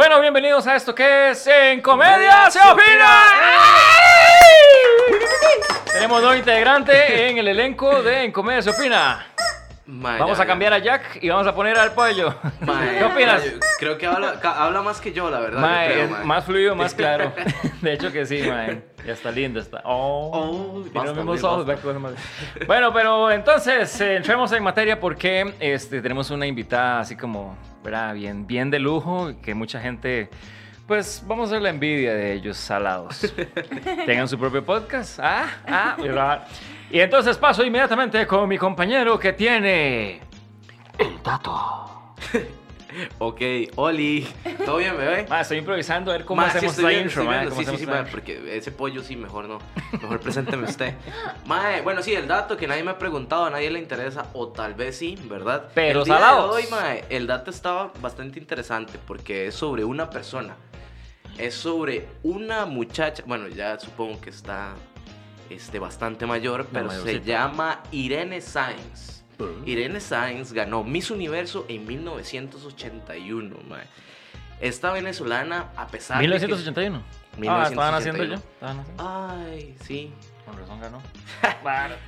Bueno, bienvenidos a esto que es En Comedia se opina. Tenemos dos integrantes en el elenco de En Comedia se opina. Vamos ya, a cambiar a Jack y vamos a poner al pollo. Mae, ¿Qué opinas? Creo que habla, más que yo, la verdad. yo creo, más fluido, más claro. De hecho que sí, mae. Ya está lindo, está. Oh, Oh, los mismos ojos, Bueno, pero entonces eh, entremos en materia porque este, tenemos una invitada así como, ¿verdad? Bien, bien de lujo, que mucha gente, pues vamos a hacer la envidia de ellos salados. Tengan su propio podcast. Ah, ah, ¿verdad? Y entonces paso inmediatamente con mi compañero que tiene el dato. Ok, Oli. ¿Todo bien, bebé? Ma, estoy improvisando a ver cómo hacemos viendo, intro, ma, Sí, sí, sí, intro. porque ese pollo sí, mejor no. Mejor presénteme usted. Mae, bueno, sí, el dato que nadie me ha preguntado, a nadie le interesa, o tal vez sí, ¿verdad? Pero el día de salados. hoy, mae, el dato estaba bastante interesante porque es sobre una persona. Es sobre una muchacha, bueno, ya supongo que está este, bastante mayor, pero se llama Irene Sainz. Irene Sainz ganó Miss Universo en 1981, mae. Esta venezolana, a pesar de 1981. Ah, estaban haciendo yo. 1981. Estaban haciendo. que... Ay, sí. Con razón ganó.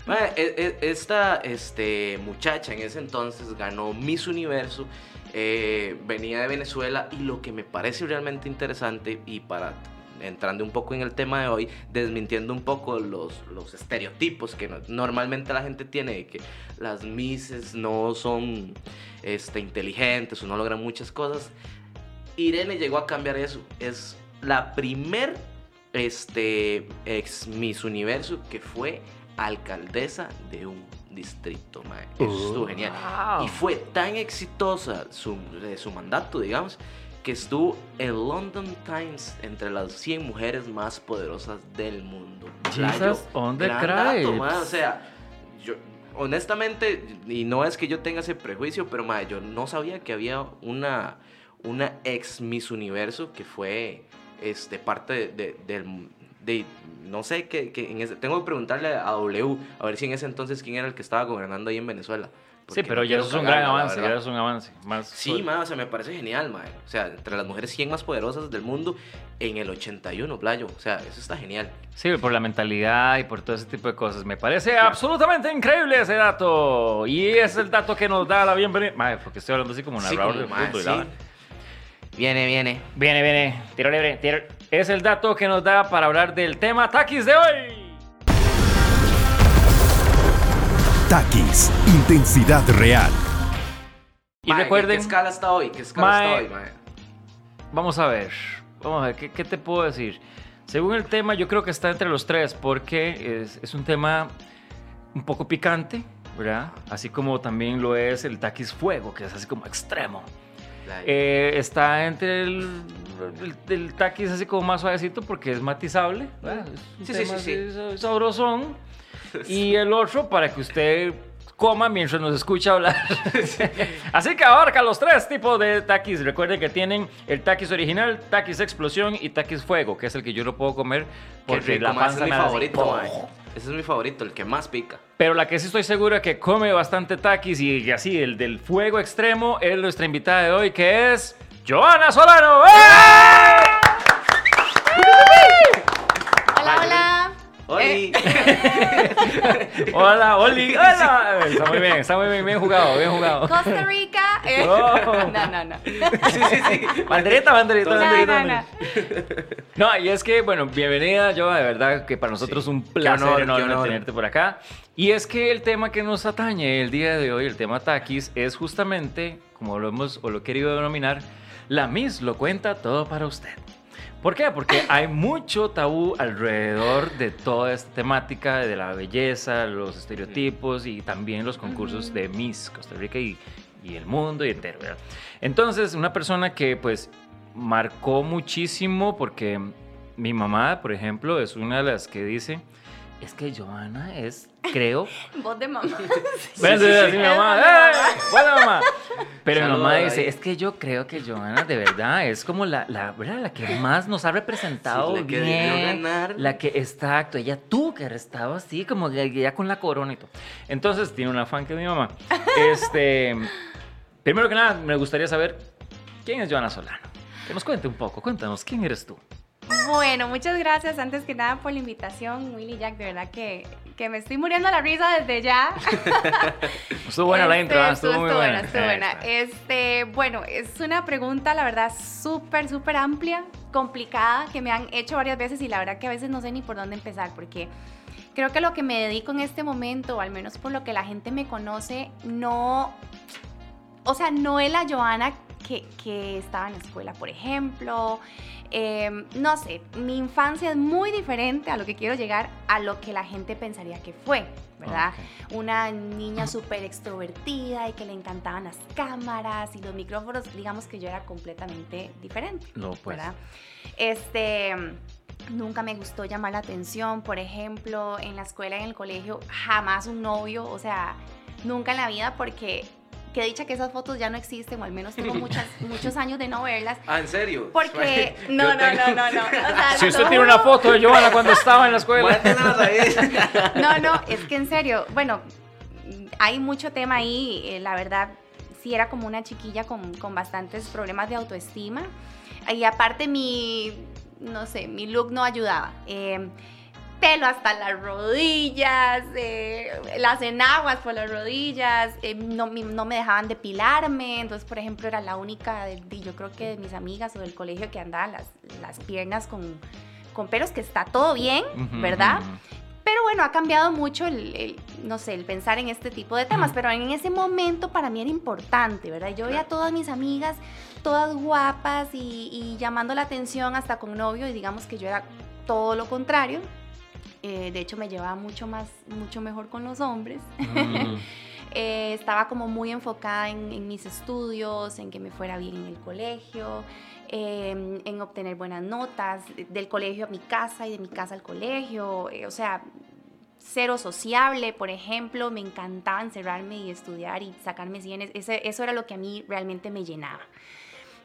Mae, e- e- esta este, muchacha en ese entonces ganó Miss Universo, eh, venía de Venezuela y lo que me parece realmente interesante y para entrando un poco en el tema de hoy, desmintiendo un poco los, los estereotipos que no- normalmente la gente tiene de que las Misses no son este, inteligentes o no logran muchas cosas. Irene llegó a cambiar eso. Es la primer este, ex Miss Universo que fue alcaldesa de un distrito. mae. Eso estuvo genial. Wow. Y fue tan exitosa su, su mandato, digamos, que estuvo en London Times entre las 100 mujeres más poderosas del mundo. Jesus on the dato. O sea, yo, honestamente, y no es que yo tenga ese prejuicio, pero yo no sabía que había una, una ex Miss Universo que fue este, parte de, de- del... de- no sé, que, que en ese- tengo que preguntarle a W, a ver si en ese entonces quién era el que estaba gobernando ahí en Venezuela. Sí, pero no ya eso es un gran avance, ya es un avance. Más Sí, o sea, me parece genial, mae. O sea, entre las mujeres 100 más poderosas del mundo en el 81, playo. O sea, eso está genial. Sí, por la mentalidad y por todo ese tipo de cosas. Me parece absolutamente increíble ese dato. Y es el dato que nos da la bienvenida. Madre, porque estoy hablando así como un Sí, narrador como, de fútbol. y sí. Viene, viene. Viene, viene. Tiro libre, tiro. Es el dato que nos da para hablar del tema Takis de hoy. Takis, intensidad real. Y Mae, ¿qué- recuerden, ¿Qué escala está hoy? ¿Qué escala Mae. está hoy, mae? Vamos a ver. Vamos a ver, ¿qué, qué te puedo decir? Según el tema, yo creo que está entre los tres, porque es, es un tema un poco picante, ¿verdad? Así como también lo es el taquis fuego, que es así como extremo. Eh, está entre el, el, el taquis así como más suavecito, porque es matizable, ¿verdad? Es un Sí, sí, tema sí, sí. sabrosón. Y el otro para que usted coma mientras nos escucha hablar. Así que abarca los tres tipos de taquis. Recuerden que tienen el taquis original, taquis explosión y taquis fuego, que es el que yo no puedo comer porque rico, la panza ese es mi favorito. Ese es mi favorito, el que más pica. Pero la que sí estoy segura que come bastante taquis y así, el del fuego extremo, es nuestra invitada de hoy, que es Joana Solano. ¡Eh! Hola, hola. ¡Oli! Hola, Oli. Hola. Está muy bien, está muy bien, bien jugado, bien jugado. Costa Rica. Eh, Oh. No, no, no. sí, sí, sí. Banderita, banderita, No, banderita. no, no. banderita. No, y es que, bueno, bienvenida, yo, de verdad que para nosotros es un placer honor, enorme tenerte por acá. Y es que el tema que nos atañe el día de hoy, el tema Takis, es justamente, como lo hemos o lo he querido denominar, la Miss lo cuenta todo para usted. ¿Por qué? Porque hay mucho tabú alrededor de toda esta temática de la belleza, los estereotipos y también los concursos de Miss Costa Rica y, y el mundo y entero, ¿verdad? Entonces, una persona que pues marcó muchísimo porque mi mamá, por ejemplo, es una de las que dice, es que Joana es, creo, Voz de mamá. Ven, sí, sí. mi mamá. ¡eh! Mamá. Pero mi mamá dice, es que yo creo que Joana de verdad es como la, la, ¿verdad? la que más nos ha representado Sí, la que bien. ganar. La que, exacto, ella tuvo que haber estado así, como ya con la corona y todo. Entonces, tiene una fan que es mi mamá. Este, primero que nada, me gustaría saber, ¿quién es Joana Solano? Que nos cuente un poco, cuéntanos, ¿quién eres tú? Bueno, muchas gracias antes que nada por la invitación, Willy Jack. De verdad que, que me estoy muriendo la risa desde ya. Estuvo buena la Este, intro, ¿ah? estuvo, muy buena. estuvo buena. Este, bueno, es una pregunta, la verdad, súper, súper amplia, complicada, que me han hecho varias veces y la verdad que a veces no sé ni por dónde empezar, porque creo que lo que me dedico en este momento, o al menos por lo que la gente me conoce, no, o sea, no es la Joana que, que estaba en la escuela, por ejemplo. Eh, no sé, mi infancia es muy diferente a lo que quiero llegar, a lo que la gente pensaría que fue, ¿verdad? Una niña súper extrovertida y que le encantaban las cámaras y los micrófonos, digamos que yo era completamente diferente, Lo pues. ¿verdad? Este, nunca me gustó llamar la atención, por ejemplo, en la escuela, en el colegio, jamás un novio, o sea, nunca en la vida porque... Que dicha que esas fotos ya no existen, o al menos tengo muchas, muchos años de no verlas. Ah, ¿en serio? Porque, no, no, tengo- no, no, no. O sea, Si usted tiene una foto de Joana cuando estaba en la escuela. No, no, es que en serio, bueno, hay mucho tema ahí, eh, la verdad, sí era como una chiquilla con, con bastantes problemas de autoestima. Y aparte mi, no sé, mi look no ayudaba. Eh, pelo hasta las rodillas, eh, las enaguas por las rodillas, eh, no, no me dejaban depilarme, entonces por ejemplo era la única, de, de- yo creo que de mis amigas o del colegio que andaba las, las piernas con, con pelos, que está todo bien, Ujú, ¿verdad? ujú. Pero bueno, ha cambiado mucho el, el, no sé, el pensar en este tipo de temas, pero en ese momento para mí era importante, ¿verdad? Yo veía a todas mis amigas, todas guapas y, y llamando la atención hasta con novio y digamos que yo era todo lo contrario. Eh, de hecho, me llevaba mucho más, mucho mejor con los hombres. Mm. Eh, estaba como muy enfocada en, en mis estudios, en que me fuera bien en el colegio, eh, en obtener buenas notas, de- del colegio a mi casa y de mi casa al colegio, eh, o sea, cero sociable, por ejemplo, me encantaba encerrarme y estudiar y sacarme cienes, ese, eso era lo que a mí realmente me llenaba.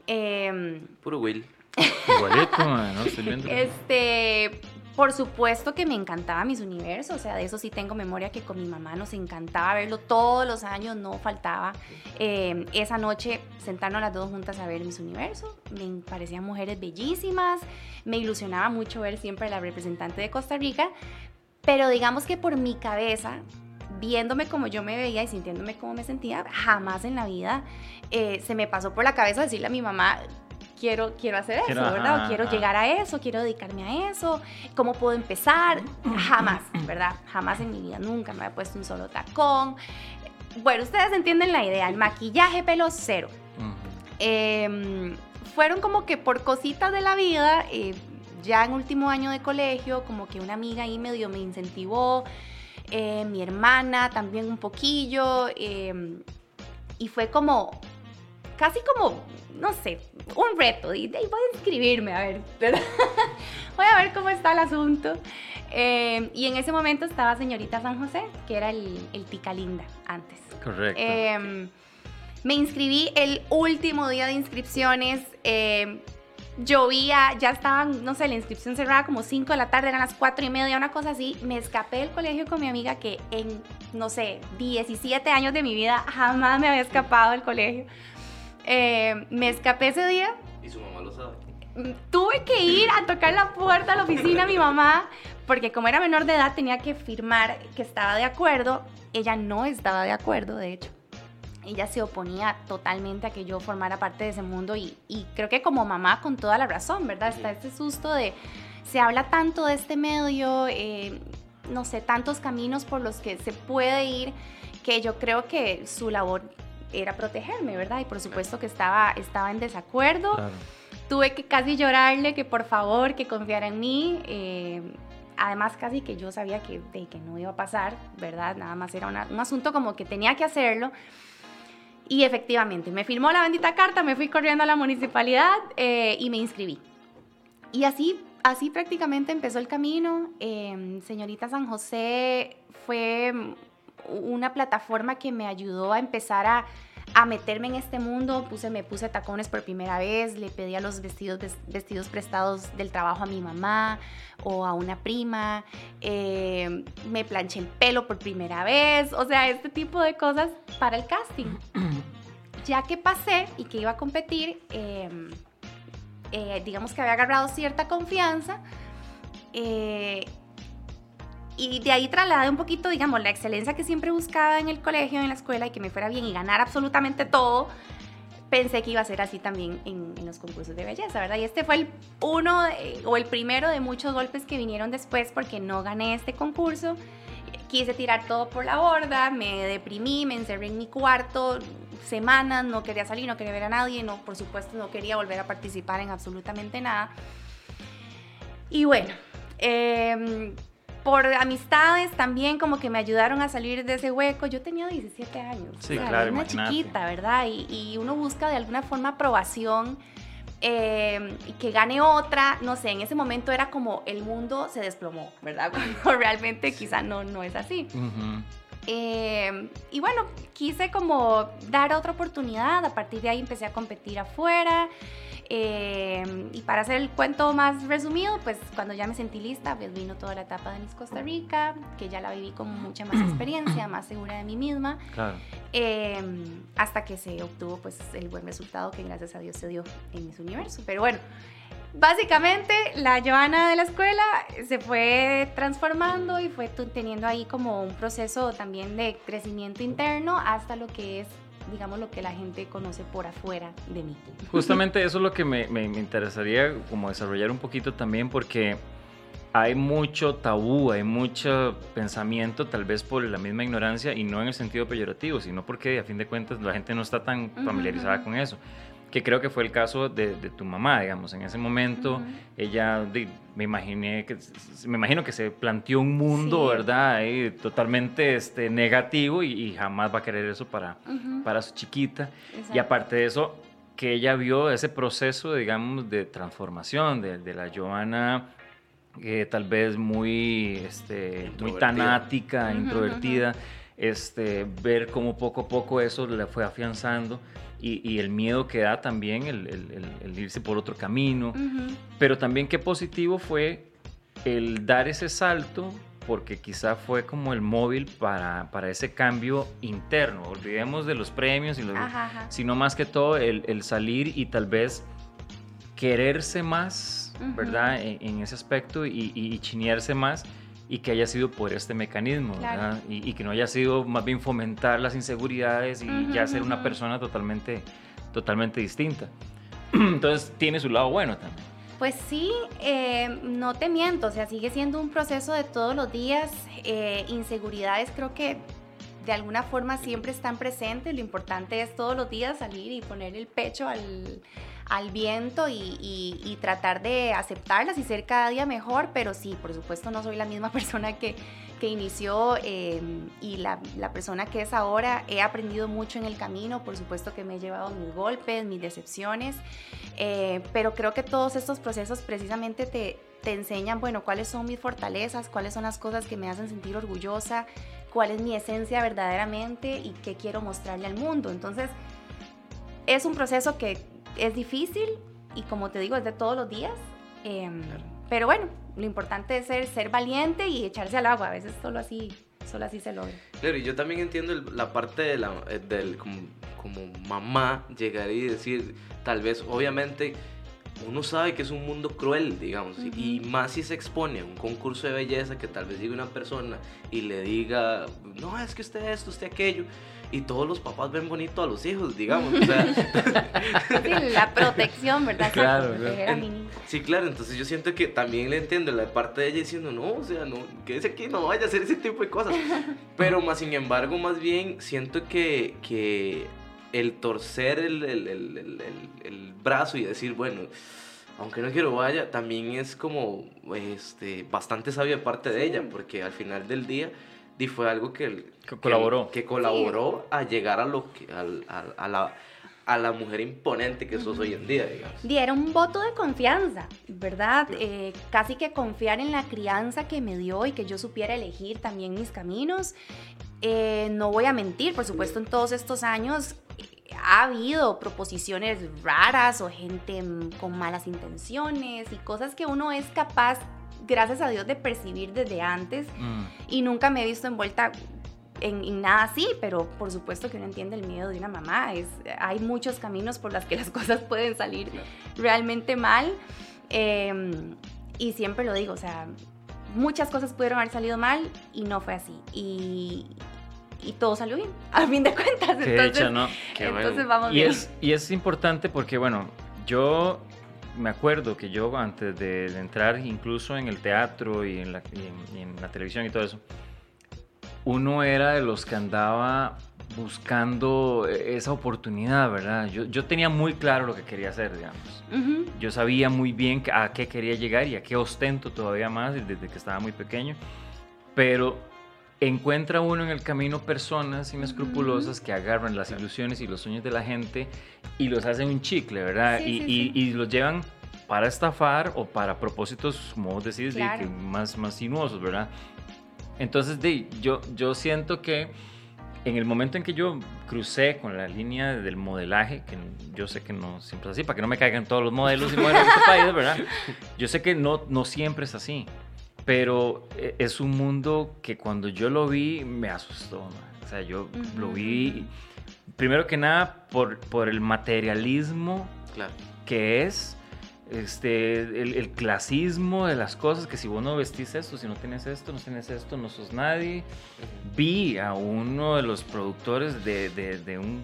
Em, Puro Will. Igualito, ¿no? Estoy viendo. este, por supuesto que me encantaba mis universos, o sea, de eso sí tengo memoria que con mi mamá nos encantaba verlo todos los años, no faltaba. Eh, esa noche sentarnos las dos juntas a ver mis universos, me parecían mujeres bellísimas, me ilusionaba mucho ver siempre a la representante de Costa Rica, pero digamos que por mi cabeza, viéndome como yo me veía y sintiéndome como me sentía, jamás en la vida eh, se me pasó por la cabeza decirle a mi mamá, quiero, quiero hacer eso, Quiero, ¿verdad? ajá, O quiero ajá. llegar a eso, quiero dedicarme a eso, ¿cómo puedo empezar? Jamás, ¿verdad? Jamás en mi vida, nunca me había puesto un solo tacón. Bueno, ustedes entienden la idea, el maquillaje, pelo cero. Eh, fueron como que por cositas de la vida, eh, ya en último año de colegio, como que una amiga ahí medio me incentivó, eh, mi hermana también un poquillo, eh, y fue como, casi como, no sé, un reto, y, de ahí voy a inscribirme, a ver, ¿verdad? voy a ver cómo está el asunto. Eh, y en ese momento estaba señorita San José, que era el, el Tica Linda antes. Correcto. Eh, me inscribí el último día de inscripciones. eh, llovía, ya estaban, no sé, la inscripción cerrada como 5 de la tarde, eran las 4 y media, una cosa así. Me escapé del colegio con mi amiga que en, no sé, 17 años de mi vida jamás me había escapado del colegio. Eh, me escapé ese día, Y su mamá lo sabe. Mm, tuve que ir a tocar la puerta de la oficina a mi mamá, porque como era menor de edad tenía que firmar que estaba de acuerdo. Ella no estaba de acuerdo, de hecho. Ella se oponía totalmente a que yo formara parte de ese mundo y, y creo que como mamá con toda la razón, ¿verdad? Está este susto de, se habla tanto de este medio, eh, no sé, tantos caminos por los que se puede ir, que yo creo que su labor era protegerme, ¿verdad? Y por supuesto que estaba, estaba en desacuerdo Claro. tuve que casi llorarle que por favor, que confiara en mí. eh, además, casi que yo sabía que, de, que no iba a pasar, ¿verdad? Nada más era una- un asunto como que tenía que hacerlo. Y efectivamente, me firmó la bendita carta, me fui corriendo a la municipalidad eh, y me inscribí. Y así, así prácticamente empezó el camino. Eh, Señorita San José fue una plataforma que me ayudó a empezar a, a meterme en este mundo. Puse, me puse tacones por primera vez, le pedía los vestidos, ves- vestidos prestados del trabajo a mi mamá o a una prima. eh, me planché el pelo por primera vez. O sea, este tipo de cosas para el casting. Ya que pasé y que iba a competir, eh, eh, digamos que había agarrado cierta confianza. Eh, y de ahí trasladé un poquito, digamos, la excelencia que siempre buscaba en el colegio, en la escuela, y que me fuera bien y ganar absolutamente todo. Pensé que iba a ser así también en, los concursos de belleza, ¿verdad? Y este fue el uno o el primero de muchos golpes que vinieron después porque no gané este concurso. Quise tirar todo por la borda, me deprimí, me encerré en mi cuarto semanas, no quería salir, no quería ver a nadie, no, por supuesto no quería volver a participar en absolutamente nada. Y bueno, eh, por amistades también como que me ayudaron a salir de ese hueco. Yo tenía 17 años, sí, claro, una chiquita, ¿verdad? Y, uno busca de alguna forma aprobación eh, y que gane otra, no sé, en ese momento era como el mundo se desplomó, ¿verdad? Cuando realmente quizá no, no es así. Eh, y bueno, quise como dar otra oportunidad, a partir de ahí empecé a competir afuera. Eh, y para hacer el cuento más resumido, pues cuando ya me sentí lista, pues vino toda la etapa de Miss Costa Rica, que ya la viví con mucha más experiencia, más segura de mí misma, eh, hasta que se obtuvo pues el buen resultado que gracias a Dios se dio en Miss Universo. Pero bueno, básicamente la Joana de la escuela se fue transformando y fue teniendo ahí como un proceso también de crecimiento interno hasta lo que es digamos, lo que la gente conoce por afuera de mí. Justamente eso es lo que me, me, interesaría como desarrollar un poquito también porque hay mucho tabú, hay mucho pensamiento, tal vez por la misma ignorancia y no en el sentido peyorativo, sino porque a fin de cuentas la gente no está tan familiarizada con eso que creo que fue el caso de, tu mamá, digamos. En ese momento, ella, me imaginé que, me imagino que se planteó un mundo, ¿verdad? totalmente este, negativo y, jamás va a querer eso para, para su chiquita. Y aparte de eso, que ella vio ese proceso, digamos, de transformación de, de la Joana que tal vez muy, este, muy tanática, introvertida, este, ver cómo poco a poco eso le fue afianzando y, el miedo que da también el, irse por otro camino, pero también qué positivo fue el dar ese salto porque quizá fue como el móvil para, para ese cambio interno. Olvidemos de los premios, y sino más que todo el, salir y tal vez quererse más, ¿verdad? En, ese aspecto y, y, chinearse más y que haya sido por este mecanismo, ¿verdad? Y, que no haya sido más bien fomentar las inseguridades y ya ser una persona totalmente, totalmente distinta. Entonces tiene su lado bueno también. Pues sí, eh, no te miento, o sea, sigue siendo un proceso de todos los días. Eh, inseguridades creo que de alguna forma siempre están presentes. Lo importante es todos los días salir y poner el pecho al, al viento y, tratar de aceptarlas y ser cada día mejor, pero sí, por supuesto no soy la misma persona que, que inició eh, y la, la, persona que es ahora. He aprendido mucho en el camino, por supuesto que me he llevado mis golpes, mis decepciones, eh, pero creo que todos estos procesos precisamente te, te enseñan, bueno, cuáles son mis fortalezas, cuáles son las cosas que me hacen sentir orgullosa, cuál es mi esencia verdaderamente y qué quiero mostrarle al mundo. Entonces, es un proceso que es difícil y como te digo, es de todos los días. Em, pero bueno, lo importante es ser, ser valiente y echarse al agua. A veces solo así, solo así se logra. Claro, y yo también entiendo la parte de la, eh, del, como, como mamá llegar y decir, tal vez, obviamente, uno sabe que es un mundo cruel, digamos, y más si se expone a un concurso de belleza que tal vez diga una persona y le diga, no, es que usted esto, usted aquello, y todos los papás ven bonito a los hijos, digamos. O sea. sí, la protección, ¿verdad? Claro, Sí, claro, entonces yo siento que también le entiendo la parte de ella diciendo, no, o sea, no, quédese aquí, no vaya a hacer ese tipo de cosas. Pero más sin embargo, más bien siento que, que el torcer el, el, el, el, brazo y decir, bueno, aunque no quiero vaya, también es como este, bastante sabio de parte de ella, porque al final del día y fue algo que, colaboró, que, colaboró a llegar a, lo que, a, a, la, a la mujer imponente que sos hoy en día, digamos. Y era un voto de confianza, ¿verdad? Eh, casi que confiar en la crianza que me dio y que yo supiera elegir también mis caminos. Eh, no voy a mentir, por supuesto, en todos estos años ha habido proposiciones raras o gente con malas intenciones y cosas que uno es capaz, gracias a Dios, de percibir desde antes mm. y nunca me he visto envuelta en, nada así, pero por supuesto que uno entiende el miedo de una mamá. Es, hay muchos caminos por los que las cosas pueden salir realmente mal. Em, y siempre lo digo, o sea, muchas cosas pudieron haber salido mal y no fue así. Y, y todo salió bien, a fin de cuentas. Qué entonces, dicha, ¿no? entonces vamos Y bien. es, y es importante porque, bueno, yo me acuerdo que yo antes de, de entrar incluso en el teatro y en, la, y en- y en la televisión y todo eso, uno era de los que andaba buscando esa oportunidad, ¿verdad? Yo, yo tenía muy claro lo que quería hacer, digamos. Ujú. Yo sabía muy bien a qué quería llegar y a qué ostento todavía más desde que estaba muy pequeño. Pero encuentra uno en el camino personas inescrupulosas que agarran las ilusiones y los sueños de la gente y los hacen un chicle, ¿verdad? Sí, y, sí, y- sí. y los llevan para estafar o para propósitos, como vos decís, de Claro. que más, más sinuosos, ¿verdad? Entonces, de, yo, yo siento que en el momento en que yo crucé con la línea del modelaje, que yo sé que no siempre es así, para que no me caigan todos los modelos y modelos de este país, ¿verdad? Yo sé que no, no siempre es así, pero eh, es un mundo que cuando yo lo vi me asustó. man. O sea, yo lo vi, primero que nada, por, por el materialismo Claro. que es este, el, el clasismo de las cosas, que si vos no vestís esto, si no tienes esto, no tienes esto, no sos nadie. Vi a uno de los productores de, de- de un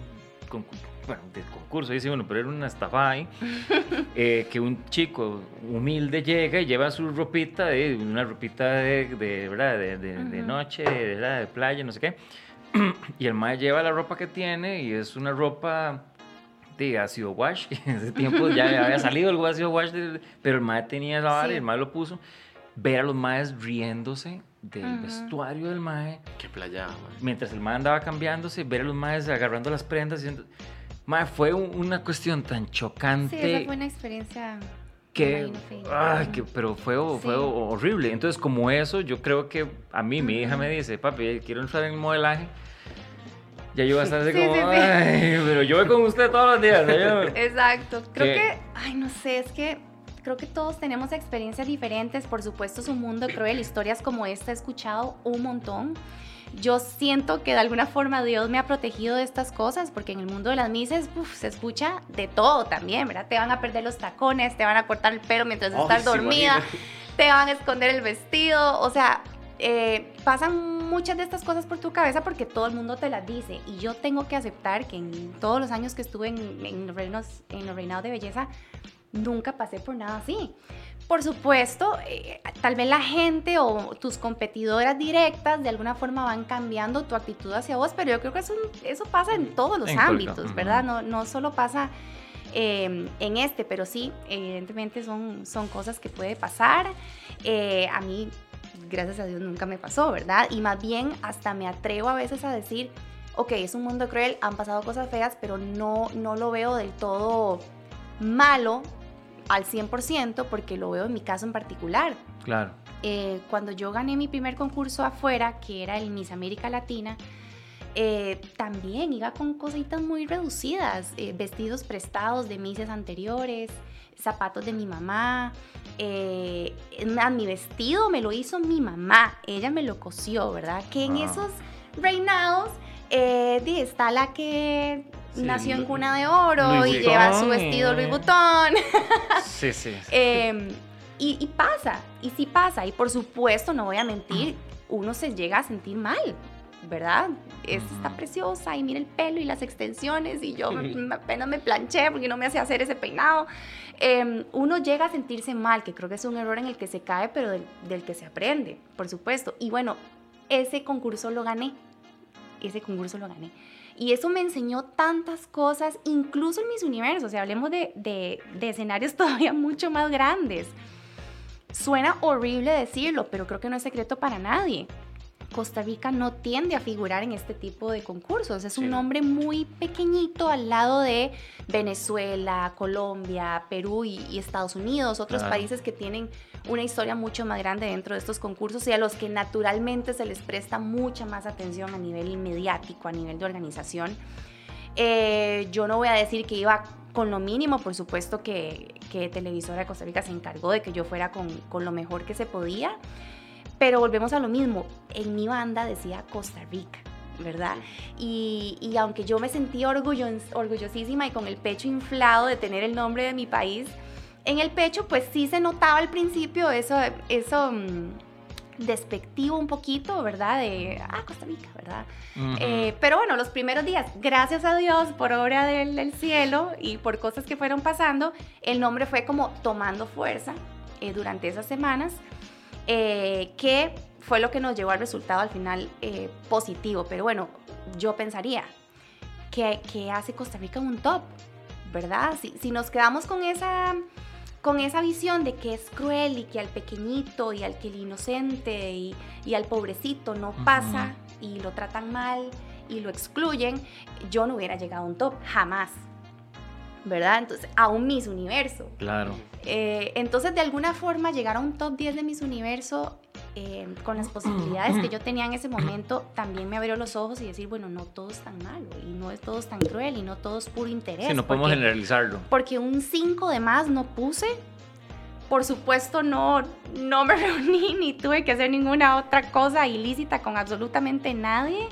concu- bueno, de concurso, dice uno, pero era una estafa ahí, eh, que un chico humilde llega y lleva su ropita, de, una ropita de, de, ¿verdad? de, de- de Ujú. noche, de, ¿verdad? de playa, no sé qué. Y el mae lleva la ropa que tiene y es una ropa de ácido wash. En ese tiempo ya había salido el ácido wash, pero el mae tenía la vara y Sí. el mae lo puso. Ver a los maes riéndose del vestuario del mae, Qué playa, man. mientras el mae andaba cambiándose, ver a los maes agarrando las prendas. diciendo- Mae, fue un- una cuestión tan Sí, chocante esa fue una experiencia. que, ay, que pero fue, fue Sí. horrible. Entonces, como eso, yo creo que a mí, mi hija me dice, papi, quiero entrar en el modelaje. Ya yo voy a estar así Sí, como, sí, sí. ay, pero yo voy con usted todos los días. Exacto. Creo ¿Qué? que, ay, no sé, es que creo que todos tenemos experiencias diferentes. Por supuesto, es un mundo cruel. Historias como esta he escuchado un montón. Yo siento que de alguna forma Dios me ha protegido de estas cosas, porque en el mundo de las mises uf, se escucha de todo también, ¿verdad? Te van a perder los tacones, te van a cortar el pelo mientras estás sí, dormida, imagínate. te van a esconder el vestido, o sea, eh, pasan muchas de estas cosas por tu cabeza porque todo el mundo te las dice y yo tengo que aceptar que en todos los años que estuve en, en los, reinos, en los reinados de belleza, nunca pasé por nada así. Por supuesto, eh, tal vez la gente o tus competidoras directas de alguna forma van cambiando tu actitud hacia vos, pero yo creo que eso, eso pasa en todos los En ámbitos. ¿verdad? No, no solo pasa eh, en este, pero sí, evidentemente son, son cosas que puede pasar. Eh, a mí, gracias a Dios, nunca me pasó, ¿verdad? Y más bien hasta me atrevo a veces a decir, ok, es un mundo cruel, han pasado cosas feas, pero no, no lo veo del todo malo al 100% porque lo veo en mi caso en particular. Claro. Eh, cuando yo gané mi primer concurso afuera, que era el Miss América Latina, eh, también iba con cositas muy reducidas, eh, vestidos prestados de mises anteriores, zapatos de mi mamá. mi vestido me lo hizo mi mamá, ella me lo cosió, ¿verdad? Que en Wow. esos reinados está la que Sí, nació en cuna de oro Louis y lleva su Vuitton, vestido. Louis Vuitton. Sí, sí. Eh, y, y pasa, y sí pasa. Y por supuesto, no voy a mentir, uno se llega a sentir mal, ¿verdad? Es, está preciosa y mira el pelo y las extensiones y yo me- apenas me planché porque no me hacía hacer ese peinado. Eh, uno llega a sentirse mal, que creo que es un error en el que se cae, pero del, del que se aprende, por supuesto. Y bueno, ese concurso lo gané. Ese concurso lo gané. Y eso me enseñó tantas cosas, incluso en mis universos. O sea, hablemos de, de- de escenarios todavía mucho más grandes. Suena horrible decirlo, pero creo que no es secreto para nadie. Costa Rica no tiende a figurar en este tipo de concursos. Es Sí, un no. nombre muy pequeñito al lado de Venezuela, Colombia, Perú y, y Estados Unidos, otros países que tienen una historia mucho más grande dentro de estos concursos y a los que naturalmente se les presta mucha más atención a nivel mediático, a nivel de organización. Eh, yo no voy a decir que iba con lo mínimo, por supuesto que, que Televisora de Costa Rica se encargó de que yo fuera con, con lo mejor que se podía, pero volvemos a lo mismo, en mi banda decía Costa Rica, ¿verdad? Y, y aunque yo me sentí orgullo, orgullosísima y con el pecho inflado de tener el nombre de mi país en el pecho, pues sí se notaba al principio eso, eso mm, despectivo un poquito, ¿verdad? De, ah, Costa Rica, ¿verdad? Eh, pero bueno, los primeros días, gracias a Dios, por obra del, cielo y por cosas que fueron pasando, el nombre fue como tomando fuerza eh, durante esas semanas, eh, que fue lo que nos llevó al resultado al final positivo. Pero bueno, yo pensaría, que, que hace Costa Rica un top? ¿Verdad? Si, si nos quedamos con esa con esa visión de que es cruel y que al pequeñito y al que el inocente y, al pobrecito no pasa y lo tratan mal y lo excluyen, yo no hubiera llegado a un top, jamás. ¿Verdad? Entonces, a un Miss Universo. Claro. Eh, entonces, de alguna forma, llegar a un top 10 de Miss Universo eh, con las posibilidades que yo tenía en ese momento, también me abrió los ojos y decir, bueno, no todo es tan malo y no es todo es tan cruel y no todo es puro interés. Sí, no podemos generalizarlo. Porque un 5 de más no puse. Por supuesto, no, no me reuní ni tuve que hacer ninguna otra cosa ilícita con absolutamente nadie.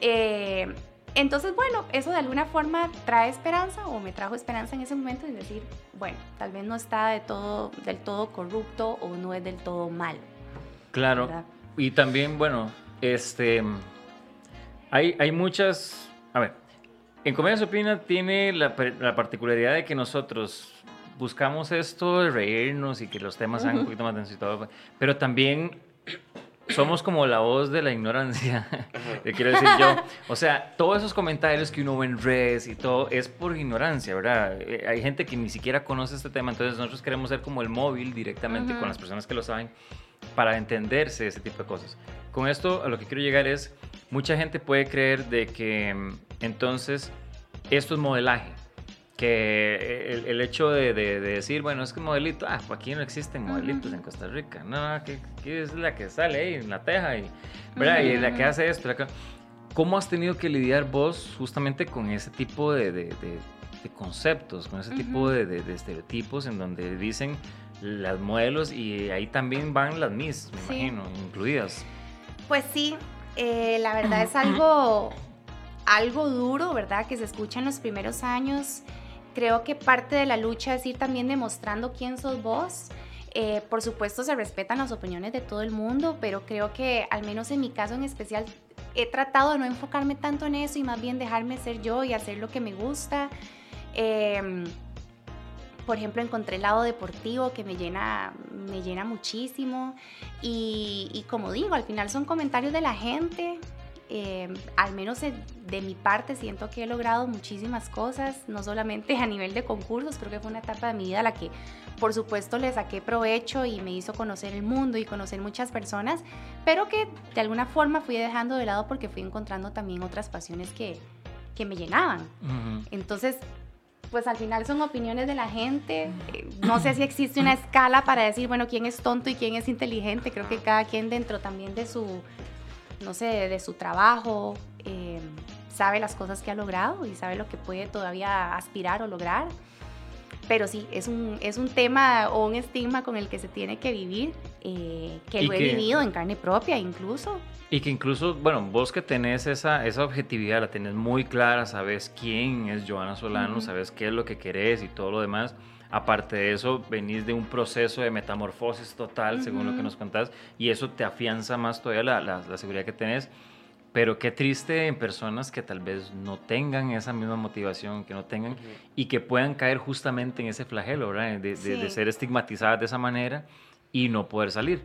Eh, entonces, bueno, eso de alguna forma trae esperanza o me trajo esperanza en ese momento y decir, bueno, tal vez no está de todo, del todo corrupto o no es del todo malo. Claro. Y también, bueno, este. Hay, hay muchas. A ver, en Comedia Supina tiene la, particularidad de que nosotros buscamos esto de reírnos y que los temas sean un poquito más densos y todo, pero también somos como la voz de la ignorancia, quiero decir yo. O sea, todos esos comentarios que uno ve en redes y todo es por ignorancia, ¿verdad? Eh, hay gente que ni siquiera conoce este tema, entonces nosotros queremos ser como el móvil directamente con las personas que lo saben para entenderse ese tipo de cosas. Con esto a lo que quiero llegar es, mucha gente puede creer de que mm, entonces esto es modelaje, que el, hecho de, decir, bueno, es que modelito, ah, pues aquí no existen modelitos en Costa Rica, no, que, es la que sale ahí en la teja y, ¿verdad? y la que hace esto. ¿Cómo has tenido que lidiar vos justamente con ese tipo de, conceptos, con ese tipo de, estereotipos en donde dicen, las modelos y ahí también van las Miss, me imagino, incluidas. Pues sí, eh, la verdad es algo, algo duro, ¿verdad? Que se escucha en los primeros años. Creo que parte de la lucha es ir también demostrando quién sos vos. Eh, por supuesto se respetan las opiniones de todo el mundo, pero creo que al menos en mi caso en especial he tratado de no enfocarme tanto en eso y más bien dejarme ser yo y hacer lo que me gusta. Eh, por ejemplo, encontré el lado deportivo que me llena, me llena muchísimo. Y, como digo, al final son comentarios de la gente. Eh, al menos de mi parte siento que he logrado muchísimas cosas, no solamente a nivel de concursos, creo que fue una etapa de mi vida a la que por supuesto le saqué provecho y me hizo conocer el mundo y conocer muchas personas, pero que de alguna forma fui dejando de lado porque fui encontrando también otras pasiones que, que me llenaban. Entonces, pues al final son opiniones de la gente. Eh, no sé si existe una escala para decir, bueno, quién es tonto y quién es inteligente. Creo que cada quien dentro también de su, no sé, de su trabajo, eh, sabe las cosas que ha logrado y sabe lo que puede todavía aspirar o lograr. Pero sí, es un, es un tema o un estigma con el que se tiene que vivir, eh, que lo he vivido en carne propia incluso. Y que incluso, bueno, vos que tenés esa, esa objetividad, la tenés muy clara, sabes quién es Joana Solano, sabes qué es lo que querés y todo lo demás. Aparte de eso, venís de un proceso de metamorfosis total, según lo que nos contás, y eso te afianza más todavía la, la, seguridad que tenés. Pero qué triste en personas que tal vez no tengan esa misma motivación, que no tengan, y que puedan caer justamente en ese flagelo, ¿verdad? De, de, de ser estigmatizadas de esa manera y no poder salir.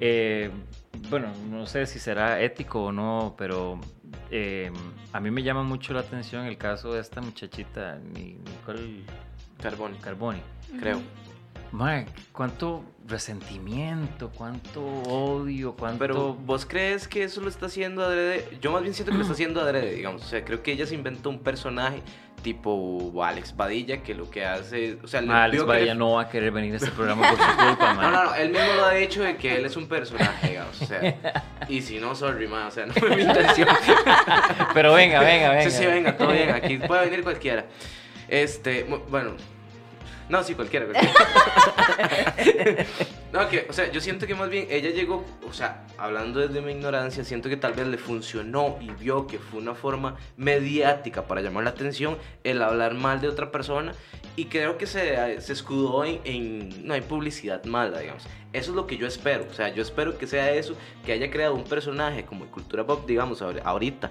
Eh, bueno, no sé si será ético o no, pero eh, a mí me llama mucho la atención el caso de esta muchachita, Nicole Carboni. Carboni. Creo. Mike, cuánto resentimiento, cuánto odio, cuánto... Pero vos crees que eso lo está haciendo adrede? Yo más bien siento que lo está haciendo adrede, digamos. O sea, creo que ella se inventó un personaje tipo Alex Padilla que lo que hace... O sea, Alex Padilla no va a querer venir a este programa por su culpa, man. No, no, no. Él mismo lo ha dicho de que él es un personaje, digamos. O sea, y si no, sorry, man. O sea, no fue mi intención. Pero venga, venga, venga. Sí, sí, venga, todo bien. Aquí puede venir cualquiera. Este, bueno No, sí, cualquiera. cualquiera. no, que, o sea, yo siento que más bien ella llegó, o sea, hablando desde mi ignorancia, siento que tal vez le funcionó y vio que fue una forma mediática para llamar la atención el hablar mal de otra persona y creo que se, se escudó en, en, no hay publicidad mala, digamos. Eso es lo que yo espero, o sea, yo espero que sea eso, que haya creado un personaje como de cultura pop, digamos, ahorita,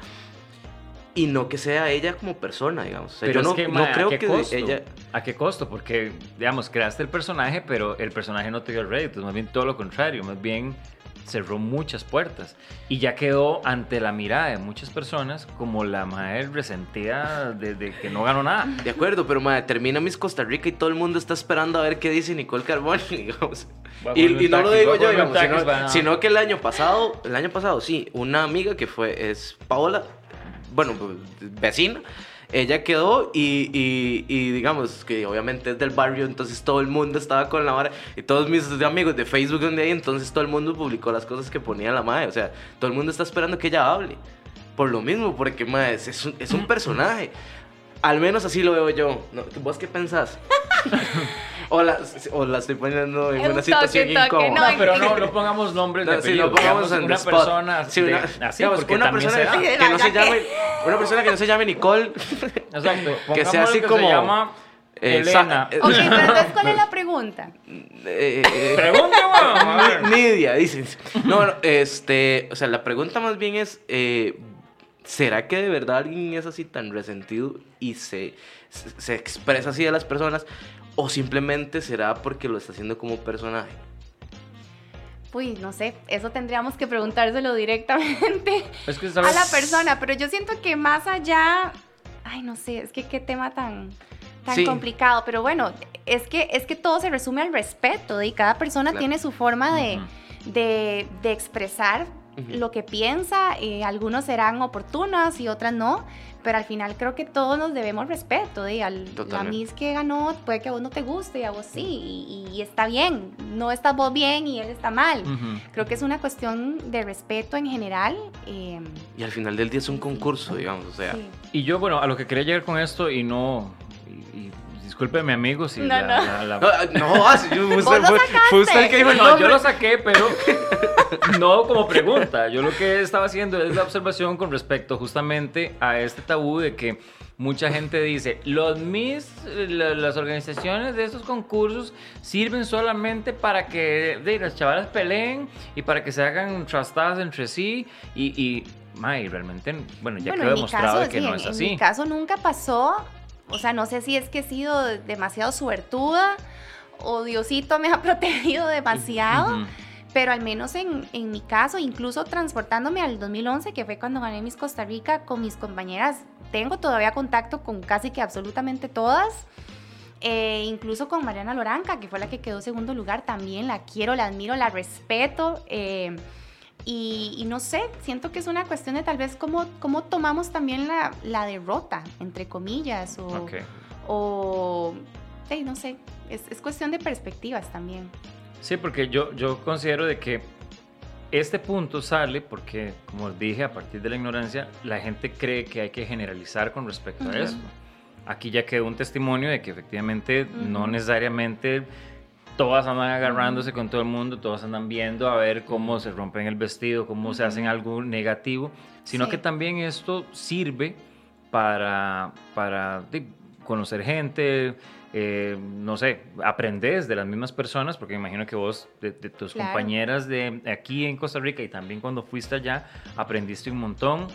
y no que sea ella como persona, digamos. pero yo no, no creo que ella... ¿A qué costo? Porque, digamos, creaste el personaje, pero el personaje no te dio rédito, más bien todo lo contrario, más bien cerró muchas puertas y ya quedó ante la mirada de muchas personas como la madre resentida de, que no ganó nada. De acuerdo, pero madre, termina Miss Costa Rica y todo el mundo está esperando a ver qué dice Nicole Carboni, digamos. Y, no lo digo yo, digamos, sino, sino, que el año pasado, el año pasado, sí, una amiga que fue, es Paola, bueno, pues, vecina, ella quedó y, digamos que obviamente es del barrio, entonces todo el mundo estaba con la madre y todos mis amigos de Facebook donde hay, entonces todo el mundo publicó las cosas que ponía la madre, o sea, todo el mundo está esperando que ella hable. Por lo mismo, porque madre, es, un, es un personaje. Al menos así lo veo yo. ¿Vos qué pensás? O, la, o la estoy poniendo en una situación incómoda. No, pero no, no pongamos nombres de Si no pongamos en una persona sí, una, así, una persona que, no se llame una persona que no se llame Nicole. Exacto. que sea así como se llama eh, Elena. ok, pero entonces ¿cuál es la pregunta? Eh, eh, Pregunta, Nidia, dicen. No, no, este, o sea, la pregunta más bien es, ¿será que de verdad alguien es así tan resentido y se, se expresa así de las personas? ¿O simplemente será porque lo está haciendo como personaje? Uy, no sé, eso tendríamos que preguntárselo directamente a la persona, pero yo siento que más allá, ay, no sé, es que qué tema tan, tan complicado, pero bueno, es que, es que todo se resume al respeto y cada persona tiene su forma de, de, de expresar lo que piensa, eh, algunos serán oportunos y otras no, pero al final creo que todos nos debemos respeto. ¿eh? Al, la Miss que ganó puede que a vos no te guste y a vos sí, y, está bien. No estás vos bien y él está mal. Creo que es una cuestión de respeto en general. Em, y al final del día es un concurso, digamos, o sea. Y yo, bueno, a lo que quería llegar con esto y no... Disculpe, amigo, si no, la, no. La, no, ah, yo, fue, usted el que dijo No, yo lo saqué, pero no como pregunta. Yo lo que estaba haciendo es la observación con respecto justamente a este tabú de que mucha gente dice, los mis, las organizaciones de estos concursos sirven solamente para que de, las chavalas peleen y para que se hagan trastadas entre sí y, y realmente, bueno, ya quedó demostrado que no es así. En mi caso nunca pasó o sea, no sé si es que he sido demasiado suertuda o Diosito me ha protegido demasiado. Pero al menos en, en, mi caso, incluso transportándome al 2011, que fue cuando gané Miss Costa Rica con mis compañeras, tengo todavía contacto con casi que absolutamente todas. Eh, incluso con Mariana Loranca, que fue la que quedó segundo lugar, también la quiero, la admiro, la respeto. Eh, y, no sé, siento que es una cuestión de tal vez cómo, cómo tomamos también la, la derrota, entre comillas, o, o no sé, es, es, cuestión de perspectivas también. Sí, porque yo, yo considero de que este punto sale porque, como dije, a partir de la ignorancia, la gente cree que hay que generalizar con respecto a esto. Aquí ya quedó un testimonio de que efectivamente no necesariamente todas andan agarrándose con todo el mundo, todas andan viendo a ver cómo se rompen el vestido, cómo se hacen algo negativo, sino que también esto sirve para, para conocer gente, eh, no sé, aprendes de las mismas personas, porque me imagino que vos, de, tus compañeras de aquí en Costa Rica y también cuando fuiste allá, aprendiste un montón.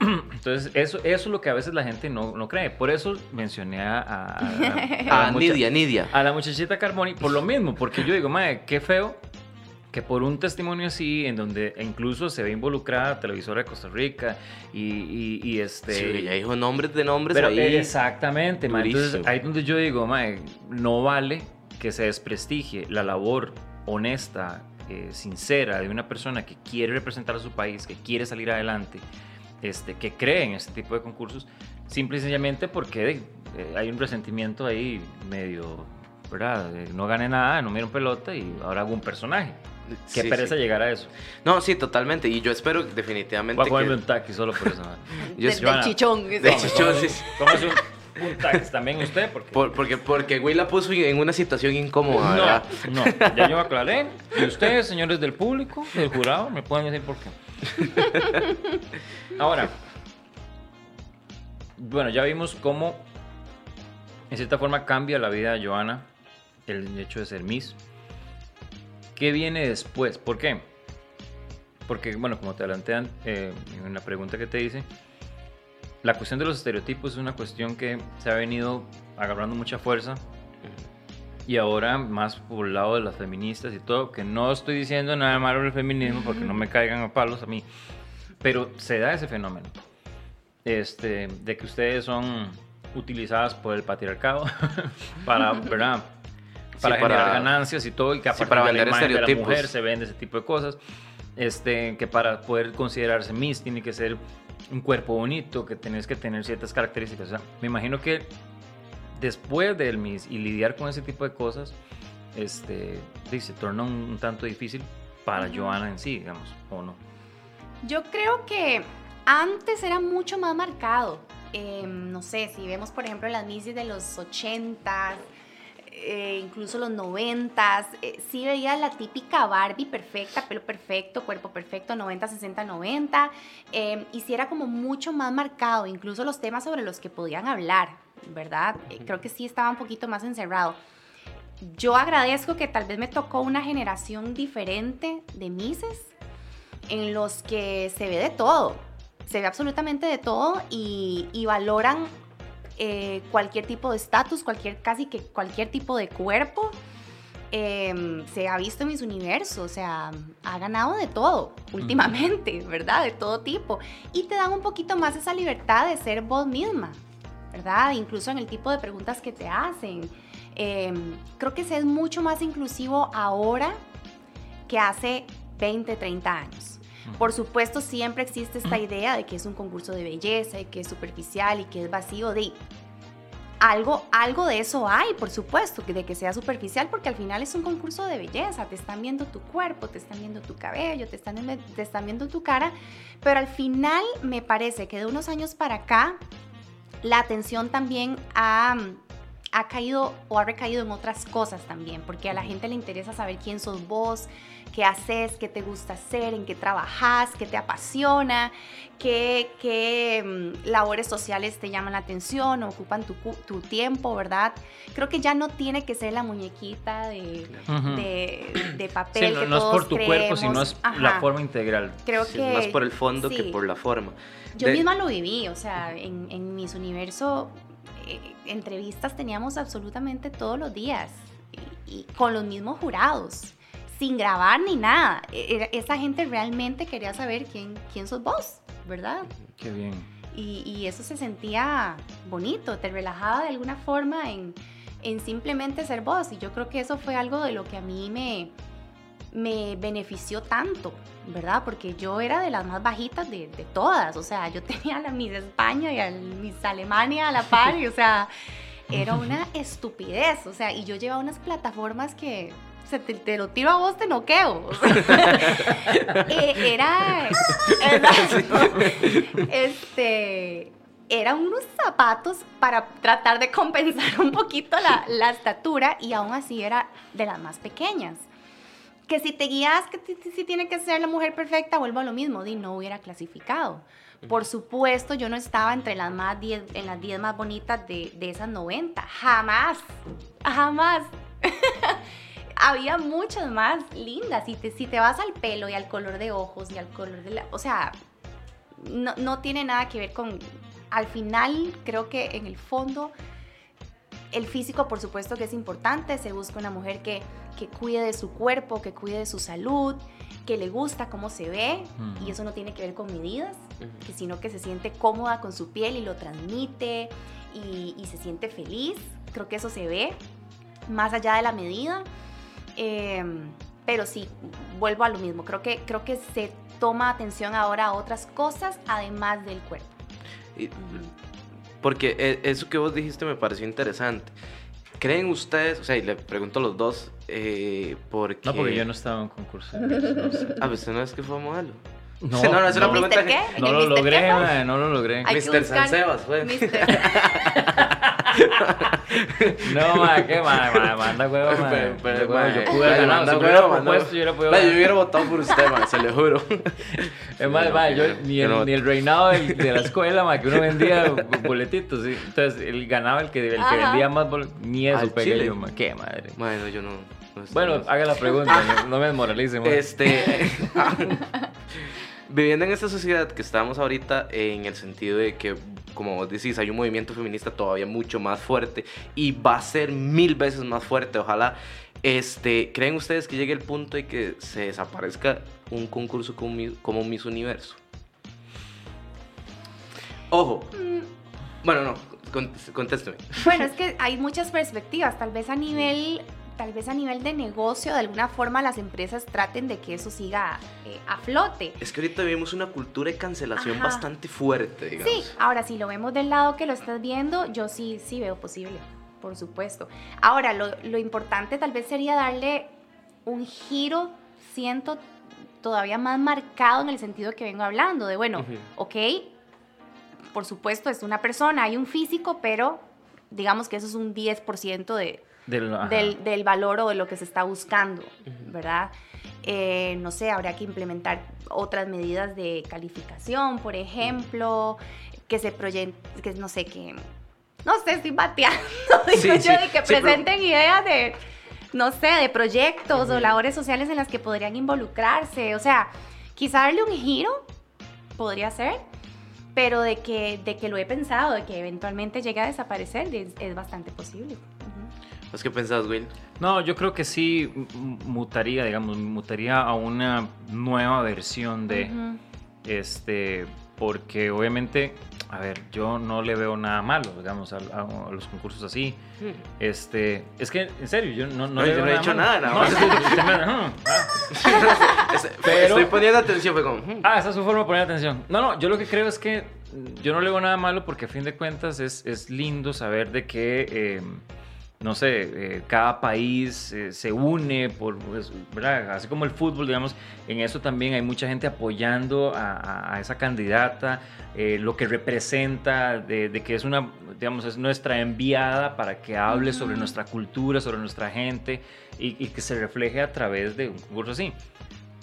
Entonces, eso, eso es lo que a veces la gente no, no cree. Por eso mencioné a, a, a, Nidia, Nidia. A la muchachita Carboni, por lo mismo, porque yo digo, madre, qué feo que por un testimonio así, en donde incluso se ve involucrada Televisora de Costa Rica y, y, este... Sí, ya dijo nombres de nombres ahí. Exactamente, ma, entonces ahí donde yo digo, madre, no vale que se desprestigie la labor honesta, eh, sincera de una persona que quiere representar a su país, que quiere salir adelante este, que creen este tipo de concursos, simple y sencillamente porque eh, hay un resentimiento ahí medio, ¿verdad? no gané nada, no miro pelota y ahora hago un personaje. Qué pereza llegar a eso. No, sí, totalmente. Y yo espero definitivamente. Voy a ponerme un taqui solo por eso. yo, de, chichón. De chichón, sí. Un tax también usted, porque... Por- porque, porque güey la puso en una situación incómoda, No, ¿verdad? no, ya yo aclaré. Y ustedes, señores del público, del jurado, me pueden decir por qué. Ahora, bueno, ya vimos cómo, en cierta forma, cambia la vida de Joana el hecho de ser Miss. ¿Qué viene después? ¿Por qué? Porque, bueno, como te adelanté an- eh, en la pregunta que te hice, la cuestión de los estereotipos es una cuestión que se ha venido agarrando mucha fuerza y ahora más por el lado de las feministas y todo, que no estoy diciendo nada malo del feminismo porque no me caigan a palos a mí, pero se da ese fenómeno este, de que ustedes son utilizadas por el patriarcado para, ¿verdad? Para Sí, generar para- ganancias y todo, y que sí, para de la vender imagen de la mujer se vende ese tipo de cosas. Este, que para poder considerarse Miss tiene que ser un cuerpo bonito, que tenés que tener ciertas características. O sea, me imagino que después del Miss y lidiar con ese tipo de cosas, este, se torna un, un tanto difícil para Joana en sí, digamos, o no. Yo creo que antes era mucho más marcado. Eh, no sé, si vemos por ejemplo las Misses de los 80s, eh, incluso los 90s, eh, sí veía la típica Barbie perfecta, pelo perfecto, cuerpo perfecto, 90, 60, 90. eh, y sí era como mucho más marcado, incluso los temas sobre los que podían hablar, ¿verdad? Eh, creo que sí estaba un poquito más encerrado. Yo agradezco que tal vez me tocó una generación diferente de Misses en los que se ve de todo, se ve absolutamente de todo y, y valoran eh, cualquier tipo de estatus, cualquier, casi que cualquier tipo de cuerpo. Eh, se ha visto en mis universos, o sea, ha ganado de todo últimamente, ¿verdad? De todo tipo. Y te dan un poquito más esa libertad de ser vos misma, ¿verdad? Incluso en el tipo de preguntas que te hacen. Eh, creo que se es mucho más inclusivo ahora que hace 20, 30 años. Por supuesto, siempre existe esta idea de que es un concurso de belleza y que es superficial y que es vacío de... Algo, algo de eso hay, por supuesto, de que sea superficial, porque al final es un concurso de belleza. Te están viendo tu cuerpo, te están viendo tu cabello, te están, te están viendo tu cara. Pero al final me parece que de unos años para acá, la atención también ha, ha caído o ha recaído en otras cosas también, porque a la gente le interesa saber quién sos vos, qué haces, qué te gusta hacer, en qué trabajas, qué te apasiona, qué, qué mm, labores sociales te llaman la atención o ocupan tu, tu tiempo, ¿verdad? Creo que ya no tiene que ser la muñequita de, de, de Sí, papel no, que no es por tu cuerpo, sino es la forma integral. Creo Sí, que es más por el fondo que por la forma. Yo De- misma lo viví, o sea, en, en mis universo eh, entrevistas teníamos absolutamente todos los días y con los mismos jurados, sin grabar ni nada. E- era- esa gente realmente quería saber quién, quién sos vos, ¿verdad? Qué bien. Y, y eso se sentía bonito, te relajaba de alguna forma en, en simplemente ser vos. Y yo creo que eso fue algo de lo que a mí me, me benefició tanto, ¿verdad? Porque yo era de las más bajitas de, de todas. O sea, yo tenía a la Miss España y a la Miss Alemania a la par. Y, o sea, era una estupidez. O sea, y yo llevaba unas plataformas que... o sea, te, te lo tiro a vos, te noqueo. Eh, era... Exacto. Este... Eran unos zapatos para tratar de compensar un poquito la, la estatura y aún así era de las más pequeñas que si te guías que si tiene que ser la mujer perfecta, vuelvo a lo mismo, di no hubiera clasificado. Por supuesto, yo no estaba entre las más 10, en las 10 más bonitas de, de esas 90, jamás, jamás. Había muchas más lindas. Si te, si te vas al pelo y al color de ojos y al color de la... O sea, no, no tiene nada que ver con... Al final, creo que en el fondo el físico, por supuesto que es importante, se busca una mujer que, que cuide de su cuerpo, que cuide de su salud, que le gusta cómo se ve, y eso no tiene que ver con medidas, que sino que se siente cómoda con su piel y lo transmite y, y se siente feliz. Creo que eso se ve más allá de la medida. Eh, pero sí, vuelvo a lo mismo. Creo que, creo que se toma atención ahora a otras cosas además del cuerpo. Y- porque eh, eso que vos dijiste me pareció interesante. ¿Creen ustedes, o sea, y le pregunto a los dos, eh, porque... No, porque yo no estaba en concurso. no sé. Ah, pues no es que fue modelo. No, Sí, no, no, es una no, pregunta ¿Mr. qué? no ¿En lo logré, mae, no lo logré. Hay que Mr. buscar- Sansebas fue. No, ma, qué ma, ma, manda huevo, ma. Pero- pero, ma, Yo pude ma, haber ganado. Si hubiera yo hubiera podido Ma, Yo hubiera votado por usted, man, se lo juro. Es más, ma, yo, ni, el, no- ni el reinado del- de la escuela, ma, que uno vendía boletitos, ¿sí? Entonces, él ganaba el que, el que Ajá. vendía más boletos. Ni eso pegué yo, ma. Qué madre. Bueno, yo no. no Bueno, haga la pregunta, no, no me desmoralice, ma. Este. Viviendo en esta sociedad que estamos ahorita, en el sentido de que, como vos decís, hay un movimiento feminista todavía mucho más fuerte y va a ser mil veces más fuerte, ojalá. Este, ¿Creen ustedes que llegue el punto de que se desaparezca un concurso como, Mi- como Miss Universo? Ojo. Bueno, no, cont- contésteme. Bueno, es que hay muchas perspectivas. Tal vez a nivel, tal vez a nivel de negocio, de alguna forma las empresas traten de que eso siga eh, a flote. Es que ahorita vivimos una cultura de cancelación Ajá. bastante fuerte, digamos. Sí, ahora si lo vemos del lado que lo estás viendo, yo sí, sí veo posible, por supuesto. Ahora, lo, lo importante tal vez sería darle un giro, siento, todavía más marcado en el sentido que vengo hablando, de bueno, Ujú. ok, por supuesto es una persona, hay un físico, pero digamos que eso es un 10% de, Del, del, del valor o de lo que se está buscando, ¿verdad? Eh, no sé, habría que implementar otras medidas de calificación, por ejemplo, que se proyecten, que no sé, que, no sé, estoy bateando, digo Sí, yo, sí, de que sí, pero- presenten ideas de, no sé, de proyectos o labores sociales en las que podrían involucrarse, o sea, quizá darle un giro, podría ser, pero de que, de que lo he pensado, de que eventualmente llegue a desaparecer, es, es bastante posible. ¿Vos qué pensás, Will? No, yo creo que sí mutaría, digamos, mutaría a una nueva versión de, este, porque obviamente, a ver, yo no le veo nada malo, digamos, a, a- a los concursos así. Este, es que, en serio, yo no, no, No, le yo he dicho malo. nada, nada No, más. Pero- Estoy poniendo atención, fue como... Ah, esa es su forma de poner atención. No, no, yo lo que creo es que yo no le veo nada malo porque a fin de cuentas es, es lindo saber de que, eh, no sé, eh, cada país eh, se une por, pues. Así como el fútbol, digamos, en eso también hay mucha gente apoyando a, esa candidata, eh, lo que representa, de, de que es una, digamos, es nuestra enviada para que hable sobre nuestra cultura, sobre nuestra gente y, y que se refleje a través de un concurso así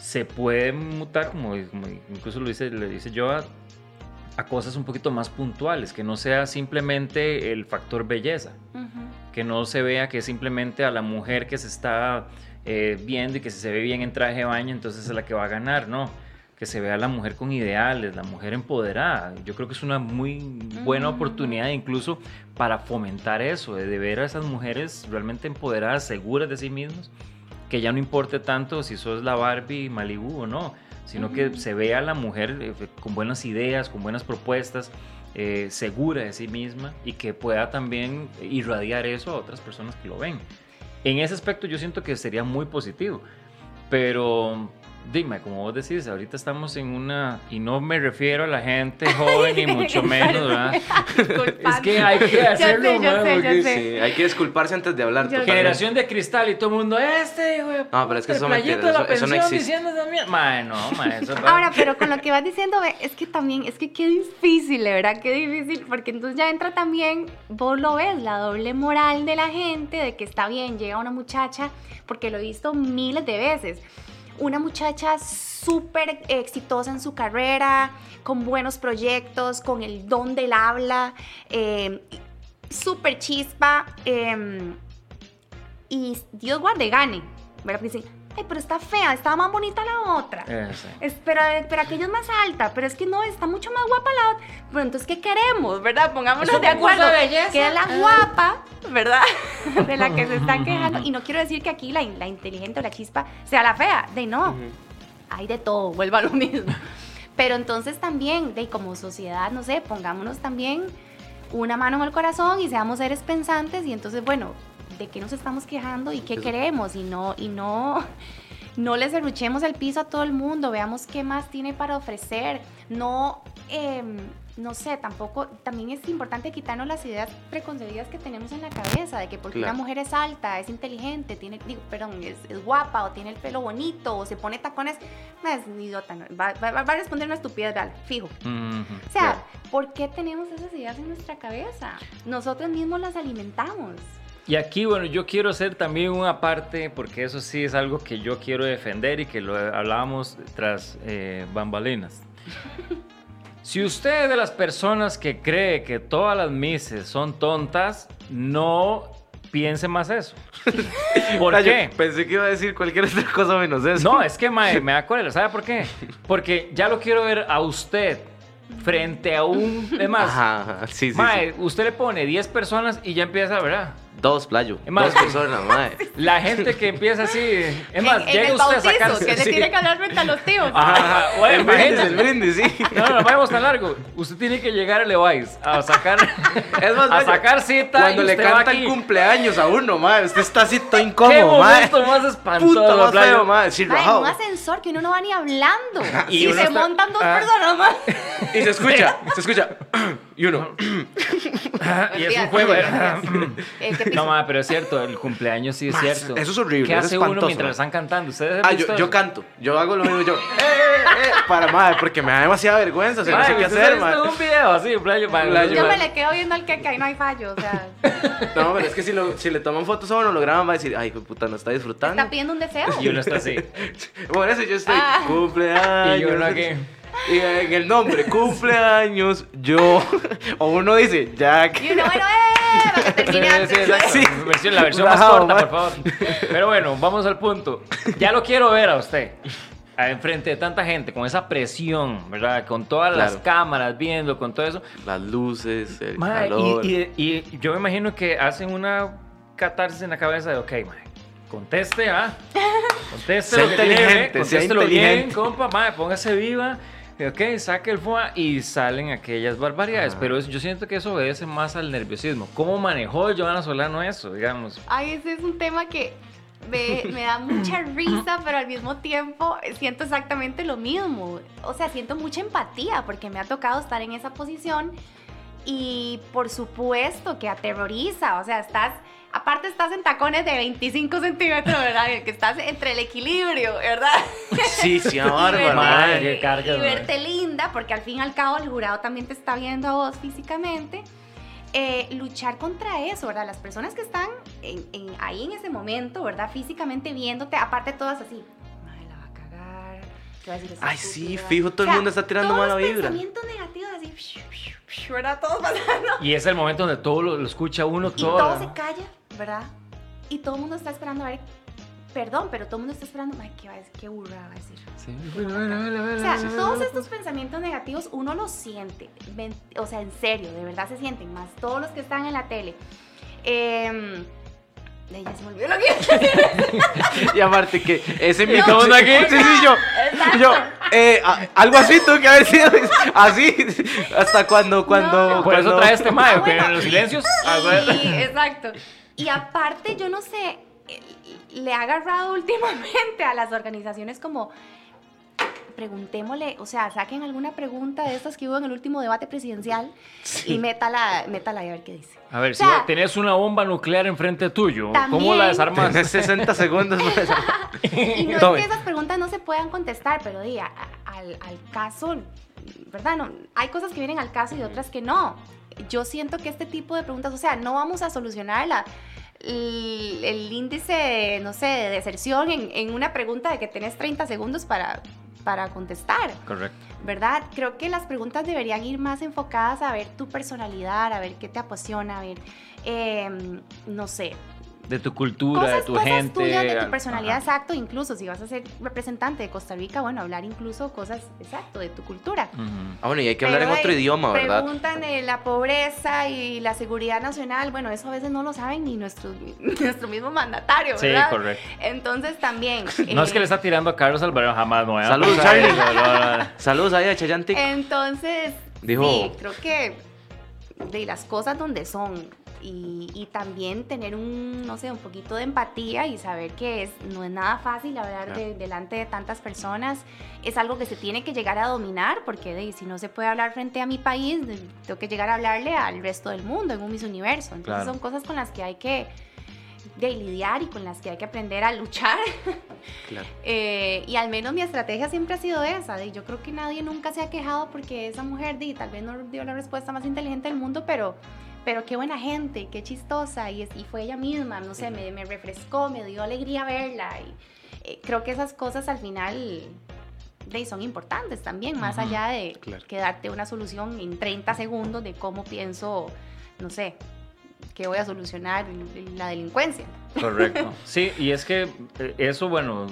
se puede mutar, como, como incluso lo dice, le dice yo, a, cosas un poquito más puntuales, que no sea simplemente el factor belleza, que no se vea que es simplemente a la mujer que se está eh, viendo y que si se ve bien en traje de baño, entonces es la que va a ganar, no. Que se vea a la mujer con ideales, la mujer empoderada. Yo creo que es una muy buena Ujú. oportunidad incluso para fomentar eso, de, de ver a esas mujeres realmente empoderadas, seguras de sí mismas, que ya no importe tanto si sos la Barbie Malibu o no, sino que Ujú. se vea a la mujer eh, con buenas ideas, con buenas propuestas, eh, segura de sí misma y que pueda también irradiar eso a otras personas que lo ven. En ese aspecto yo siento que sería muy positivo, pero dime, como vos decís, ahorita estamos en una, y no me refiero a la gente joven ni mucho menos, ¿verdad? Es que hay que hacerlo, sé, porque sé. Sí, hay que disculparse antes de hablar. Generación de cristal y todo el mundo, este, hijo de No, pero es que eso el me playito entiende, de la eso- eso no existe. mierda. Mae, no, mae, eso Ahora, pero con lo que vas diciendo, es que también, es que qué difícil, de verdad, qué difícil, porque entonces ya entra también, vos lo ves, la doble moral de la gente, de que está bien, llega una muchacha, porque lo he visto miles de veces, una muchacha súper exitosa en su carrera, con buenos proyectos, con el don del habla, eh, súper chispa, eh, y Dios guarde, gane, ¿verdad? Porque ay, pero está fea, está más bonita la otra. Ese. Espera, pero aquella es más alta, pero es que no, está mucho más guapa la otra. Pero entonces, ¿qué queremos, verdad? Pongámonos de acuerdo. de. Que es la Ah. guapa, ¿verdad? De la que se están quejando. Y no quiero decir que aquí la, la inteligente o la chispa sea la fea. De no, Ujú. hay de todo, vuelva a lo mismo. Pero entonces también, de como sociedad, no sé, pongámonos también una mano en el corazón y seamos seres pensantes y entonces, bueno, ¿de qué nos estamos quejando y qué queremos? Y no, y no, no les derruchemos el piso a todo el mundo, veamos qué más tiene para ofrecer. No, em, no sé, tampoco, también es importante quitarnos las ideas preconcebidas que tenemos en la cabeza de que porque Claro. una mujer es alta, es inteligente, tiene, digo, perdón, es, es guapa o tiene el pelo bonito o se pone tacones, no, es idiota, no, va, va- va a responder una estupidez, vale, fijo. O sea, Claro. ¿por qué tenemos esas ideas en nuestra cabeza? Nosotros mismos las alimentamos. Y aquí, bueno, yo quiero hacer también una parte, porque eso sí es algo que yo quiero defender y que lo hablábamos tras eh, bambalinas. Si usted es de las personas que cree que todas las mises son tontas, no piense más eso. ¿Por Ah, qué? Pensé que iba a decir cualquier otra cosa menos eso. No, es que mae, me da cólera. ¿Sabe por qué? Porque ya lo quiero ver a usted frente a un... Es más, Ajá, ajá, sí, sí, mae, sí. usted le pone 10 personas y ya empieza, ¿verdad? Dos, playo. Es más- Dos personas, mae. La gente que empieza así... Es más, en, en llega el usted a bautizo, sacar... que le sí. tiene que hablar frente a los tíos. Ajá, ajá. Bueno, El brindis, el brindis, sí. No, no, no vayamos tan largo. Usted tiene que llegar a Levi's a sacar, Es más, a mae, sacar cita. Cuando y le usted va canta aquí. el cumpleaños a uno, mae, usted está así todo ¿Qué incómodo, mae. momento más espantoso? Puta más Playo? feo, mae. Sí, en rajado. un ascensor que uno no va ni hablando. Y y se está- montan dos ah. personas más. Y se escucha, se escucha. Y uno. Y es un juego. Eh, ¿qué No, ma, pero es cierto, el cumpleaños sí es Ma, cierto. eso es horrible, ¿Qué es hace uno mientras ma. están cantando? ¿Ustedes Ah, yo, yo canto. Yo hago lo mismo. Yo. ¡Eh, eh, eh! Para, mae, porque me da demasiada vergüenza. O sea, no sé qué ¿usted hacer, mae. un video así, playo? Ma, Playo, Yo ma. me le quedo viendo al que ahí no hay fallo. O sea, No, pero es que si, lo, si le toman fotos a uno, lo graban, va a decir, ay, puta, no está disfrutando. está pidiendo un deseo. Y uno está así. Por eso yo estoy, Ah. cumpleaños. Y uno aquí. Y en el nombre, cumpleaños, yo. O uno dice, Jack. Y uno, bueno, ¡eh! Para que Sí, sí. Sí. Versión- la versión más corta, ma. por favor. Pero bueno, vamos al punto. Ya lo quiero ver a usted. Enfrente de tanta gente, con esa presión, ¿verdad? Con todas las Claro. cámaras viendo, con todo eso. Las luces, el calor. y, y- y yo me imagino que hacen una catarsis en la cabeza de, ok, mae, conteste, ¿ah? Conteste lo que sea bien, inteligente. compa, mae, póngase viva. Ok, saque el FUA y salen aquellas barbaridades. Ajá. Pero es- yo siento que eso obedece más al nerviosismo. ¿Cómo manejó Joana Solano eso, digamos? Ay, ese es un tema que me, me da mucha risa, pero al mismo tiempo siento exactamente lo mismo. O sea, siento mucha empatía porque me ha tocado estar en esa posición y por supuesto que aterroriza. O sea, estás, aparte estás en tacones de 25 centímetros, ¿verdad? Que estás entre el equilibrio, ¿verdad? Sí, sí, Y bárbaro, verte- Madre, mae. qué cargas, y madre. verte linda, porque al fin y al cabo el jurado también te está viendo a vos físicamente. Eh, luchar contra eso, ¿verdad? Las personas que están en- en- ahí en ese momento, ¿verdad? Físicamente viéndote, aparte todas así, "Mae, la va a cagar. ¿qué va a decir Ay, sí, estúpida?". fijo, todo el mundo está tirando mala vibra. pensamientos negativos así, ¿verdad? Todos pasando. Y es el momento donde todo lo, lo escucha uno, Y todo. todo se calla, ¿verdad? Y todo el mundo está esperando a ver, perdón, pero todo el mundo está esperando, "Ay, ¿qué va a decir? ¿Qué burra va a decir? Sí. O sea, todos estos pensamientos negativos uno los siente, ven- o sea, en serio, de verdad se sienten, más todos los que están en la tele. Eh, ya se me olvidó lo que iba a decir. Y aparte que ese ¿Y micrófono aquí? Sí, sí, yo. Exacto. Yo, eh, a- algo así tuvo que haber sido así. Hasta cuando, cuando. No. Por eso cuando- trae este mayo, Ah, que bueno. en los silencios. ah, bueno. Sí, exacto. Y aparte, yo no sé, eh, le ha agarrado últimamente a las organizaciones como preguntémosle, o sea, saquen alguna pregunta de estas que hubo en el último debate presidencial y métala, métala y a ver qué dice. A ver, O sea, si tenés una bomba nuclear enfrente tuyo, ¿cómo También- la desarmas? Tenés 60 segundos. Y no Tome. es que esas preguntas no se puedan contestar, pero di, a- a- al, al caso, ¿verdad? No, hay cosas que vienen al caso y otras que no. Yo siento que este tipo de preguntas, o sea, no vamos a solucionar la, el, el índice, de, no sé, de deserción en, en una pregunta de que tenés 30 segundos para, para contestar. Correcto. ¿verdad? Creo que las preguntas deberían ir más enfocadas a ver tu personalidad, a ver qué te apasiona, a ver, eh, no sé, De tu cultura, cosas, de tu cosas gente. tuyas, de tu personalidad, ajá. exacto, incluso si vas a ser representante de Costa Rica, bueno, hablar incluso cosas, exacto, de tu cultura. Ah, bueno, y hay que hablar en otro eh, idioma, ¿verdad? Preguntan de la pobreza y la seguridad nacional, bueno, eso a veces no lo saben ni nuestro, nuestro mismo mandatario, Sí, ¿verdad? correcto. Entonces también... No es que eh, le está tirando a Carlos Alvarado jamás, no. ¿eh? Saludos, Charlie. Saludos ahí a Chayantic. Entonces, Dijo- sí, creo que de las cosas donde son, y, y también tener un, no sé, un poquito de empatía y saber que es, no es nada fácil hablar de- delante de tantas personas. Es algo que se tiene que llegar a dominar porque de, si no se puede hablar frente a mi país, de- tengo que llegar a hablarle al resto del mundo en un Miss Universo. Entonces Claro. son cosas con las que hay que de lidiar y con las que hay que aprender a luchar. Claro. Eh, y al menos mi estrategia siempre ha sido esa. De, yo creo que nadie nunca se ha quejado porque esa mujer di, tal vez no dio la respuesta más inteligente del mundo, pero, pero qué buena gente, qué chistosa. Y, es- y fue ella misma, no sé, me, me refrescó, me dio alegría verla. Y eh, creo que esas cosas al final de, son importantes también, más allá de claro. que darte una solución en 30 segundos de cómo pienso, no sé, que voy a solucionar la delincuencia. Correcto. Sí, y es que eh, eso, bueno,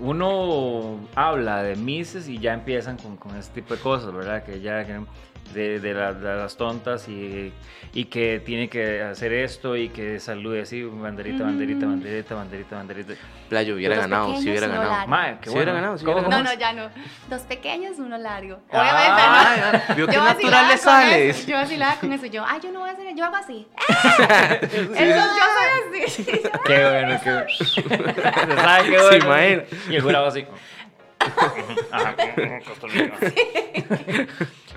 uno habla de Mises y ya empiezan con, con este tipo de cosas, ¿verdad? Que ya que de, de la- de las tontas y, y que tiene que hacer esto y que salude así, banderita, banderita, Mm. banderita, banderita, banderita. Playo hubiera ganado, si hubiera ganado. Mae, qué Si hubiera bueno. ganado, si ¿Cómo, hubiera cómo No, no, ya no. Dos pequeños, uno largo. Ah, Obviamente Ah, no. Vio que Yo natural le con sale. eso, Yo vacilaba con eso. Yo, ay, yo no voy a hacer, yo hago así. ¡Ah! Eso, yo soy así. Qué bueno, qué bueno. Se sabe qué Se bueno. imagina. Y el jurado así. Ajá, Costa Rica.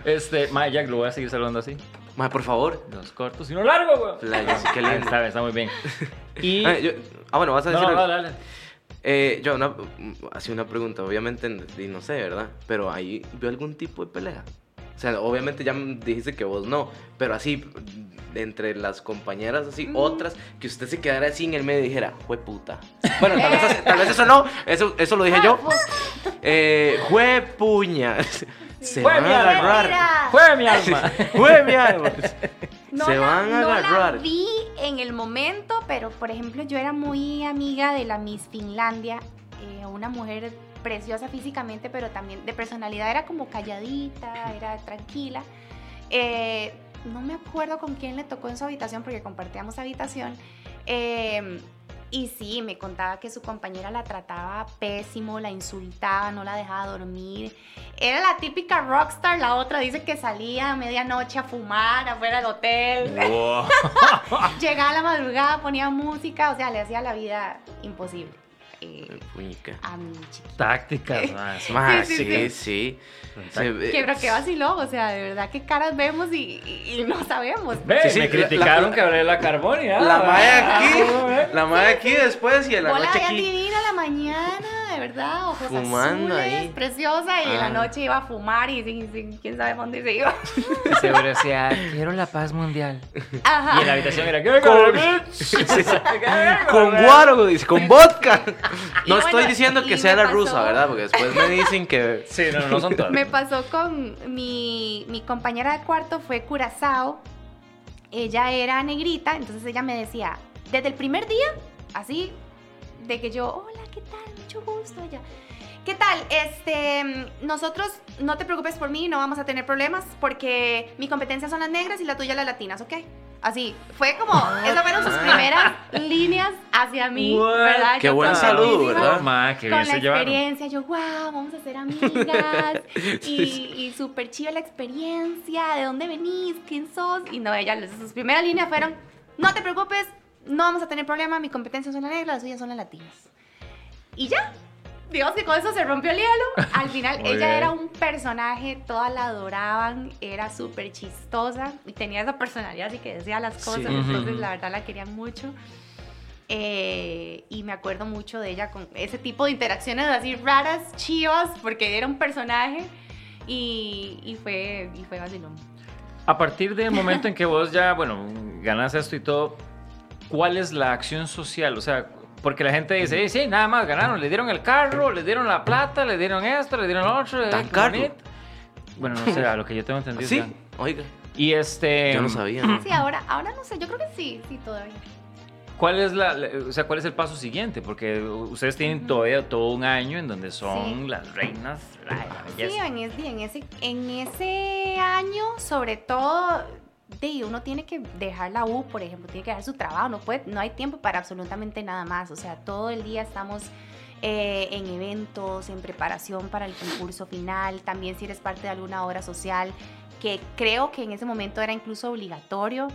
Este, Mae, Jack, lo voy a seguir saludando así. Mae, por favor. Dos cortos y uno largo, güey. Playo, sí, qué Ah, lindo. Está, está muy bien. Y. Ah, yo- ah, bueno, vas a no, decir no, algo? dale, dale. Eh, yo, una, así una pregunta, obviamente, y no sé, ¿verdad? Pero ahí vio algún tipo de pelea. O sea, obviamente ya dijiste que vos no, pero así, entre las compañeras, así, Mm. otras, que usted se quedara así en el medio y dijera, fue puta. Bueno, tal vez, tal vez eso no, eso, eso lo dije yo. Eh, fue puña. Se Fue van mi a alma. agarrar. Fue mi alma. Fue mi alma. No Se la, van a no la agarrar. vi en el momento, pero por ejemplo, yo era muy amiga de la Miss Finlandia, eh, una mujer preciosa físicamente, pero también de personalidad era como calladita, era tranquila. Eh, no me acuerdo con quién le tocó en su habitación porque compartíamos habitación. Eh, y sí, me contaba que su compañera la trataba pésimo, la insultaba, no la dejaba dormir. Era la típica rockstar, la otra dice que salía a medianoche a fumar afuera del hotel. Wow. Llegaba a la madrugada, ponía música, o sea, le hacía la vida imposible. Eh, a mi chiquita. Tácticas, más. Más, Sí, sí, sí, sí. Se ve- Que pero qué vaciló, o sea, de verdad qué caras vemos y, y- y no sabemos. Ve, Sí, sí, me criticaron la- que hablé de la Carbonia. La mae Ah, aquí, la mae aquí después y en la Hola, noche aquí. divina la mañana, de verdad, ojos Fumando azules, ahí. preciosa, y en Ah. la noche iba a fumar y sin, sin- quién sabe dónde se iba. Seguro decía, quiero la paz mundial. Ajá. Y en la habitación era, ¿qué Con, con guaro, dice, con vodka. No Y estoy diciendo que y sea la rusa, ¿verdad? Porque después me dicen que. Sí, no, no son todas. Me pasó con mi, mi compañera de cuarto, fue Curazao. Ella era negrita, entonces ella me decía, desde el primer día, así, de que yo, hola, ¿qué tal? Gusto. Ella, ¿qué tal? Este, nosotros, no te preocupes por mí, no vamos a tener problemas, porque mi competencia son las negras y la tuya las latinas, ¿ok? Así, fue como, esas fueron sus primeras líneas hacia mí, What? ¿verdad? Qué Yo buen saludo, ¿verdad? Ma, que con bien la se llevaron. experiencia, yo, wow, vamos a ser amigas. y y súper chiva la experiencia, ¿de dónde venís? ¿Quién sos? Y no, ella, sus primeras líneas fueron, no te preocupes, no vamos a tener problema, mi competencia son las negras, las suyas son las latinas. Y ya, digamos que con eso se rompió el hielo. Al final, Muy ella bien. era un personaje, todas la adoraban, era súper chistosa y tenía esa personalidad así que decía las cosas, Sí. entonces la verdad la querían mucho. Eh, y me acuerdo mucho de ella con ese tipo de interacciones así raras, chivas, porque era un personaje y, y fue, y fue vacilón. A partir del momento en que vos ya, bueno, ganas esto y todo, ¿cuál es la acción social? O sea, porque la gente dice, "Eh, sí, nada más ganaron, le dieron el carro, le dieron la plata, le dieron esto, le dieron lo otro. eh, ¿Tan qué caro? bonito". Bueno, no sé, a lo que yo tengo entendido. Sí, oiga. Y este. Yo no sabía. ¿no? Sí, ahora, ahora no sé, yo creo que sí, sí, todavía. ¿Cuál es la, o sea, cuál es el paso siguiente? Porque ustedes tienen todavía todo un año en donde son Sí. las reinas la Sí, en ese, en, ese, en ese año, sobre todo, de, uno tiene que dejar la U, por ejemplo, tiene que dejar su trabajo, no, puede, no hay tiempo para absolutamente nada más, o sea, todo el día estamos eh, en eventos, en preparación para el concurso final, también si eres parte de alguna obra social, que creo que en ese momento era incluso obligatorio.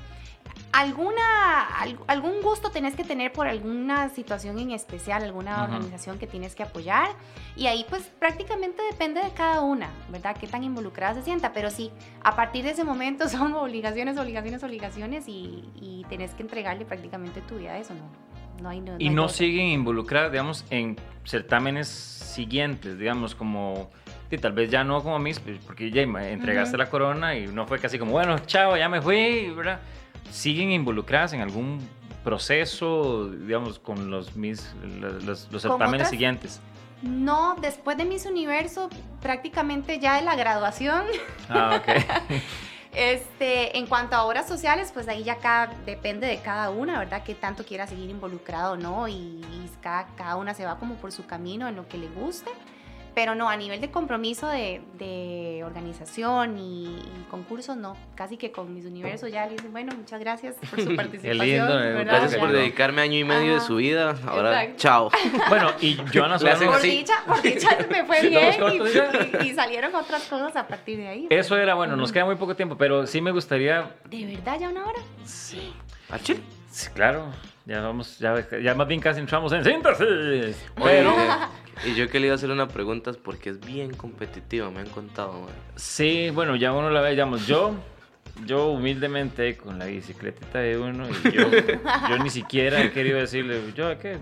Alguna, algún gusto tenés que tener por alguna situación en especial, alguna organización que tienes que apoyar. Y ahí pues prácticamente depende de cada una, ¿verdad? Qué tan involucrada se sienta. Pero sí, a partir de ese momento son obligaciones, obligaciones, obligaciones y, y tenés que entregarle prácticamente tu vida a eso, ¿no? No hay, y no, siguen involucradas, digamos, en certámenes siguientes, digamos, como y tal vez ya no como mis, pues, porque ya entregaste la corona y no fue casi como, bueno, chao, ya me fui, ¿verdad? Siguen involucradas en algún proceso, digamos, con los, mis, los, los, certámenes siguientes? No, después de Miss Universo, prácticamente ya de la graduación. Ah, ok. este, en cuanto a obras sociales, pues ahí ya cada, depende de cada una, ¿verdad? Que tanto quiera seguir involucrado, ¿no? Y, y cada, cada, una se va como por su camino en lo que le guste. Pero no, a nivel de compromiso de, de organización y, y, concursos, no. Casi que con mis universos ya le dicen, bueno, muchas gracias por su participación. Qué lindo, eh, gracias por dedicarme año y medio de su vida. Ahora, chao. Bueno, y Joana Solano... Por dicha, por dicha me fue bien y, y, salieron otras cosas a partir de ahí. Eso era, bueno, nos queda muy poco tiempo, pero sí me gustaría... ¿De verdad ya una hora? Sí. ¿Al chile? Sí, claro. Ya vamos, ya, ya más bien casi entramos en síntesis. Pero... Y yo que le iba a hacer una pregunta porque es bien competitiva, me han contado. Sí, bueno, ya uno la ve, digamos, yo, yo humildemente con la bicicletita de uno y yo, yo ni siquiera he querido decirle, yo, ¿qué?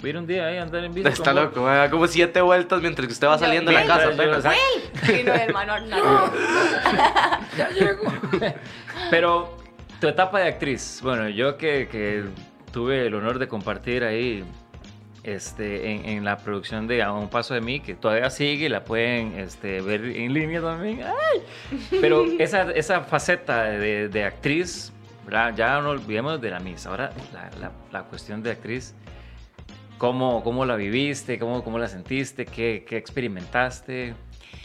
Voy a ir un día ahí a andar en bici. Está loco, va como siete vueltas mientras que usted va saliendo de la casa. ¡Ey! no, hermano, no. ya llego. Pero tu etapa de actriz, bueno, yo que, que tuve el honor de compartir ahí este, en, en, la producción de A un paso de mí, que todavía sigue, la pueden este, ver en línea también. Pero esa, esa faceta de, de actriz, ya no olvidemos de la misa. Ahora la, la, la cuestión de actriz, ¿cómo, ¿cómo, la viviste? ¿Cómo, cómo la sentiste? ¿Qué, qué experimentaste?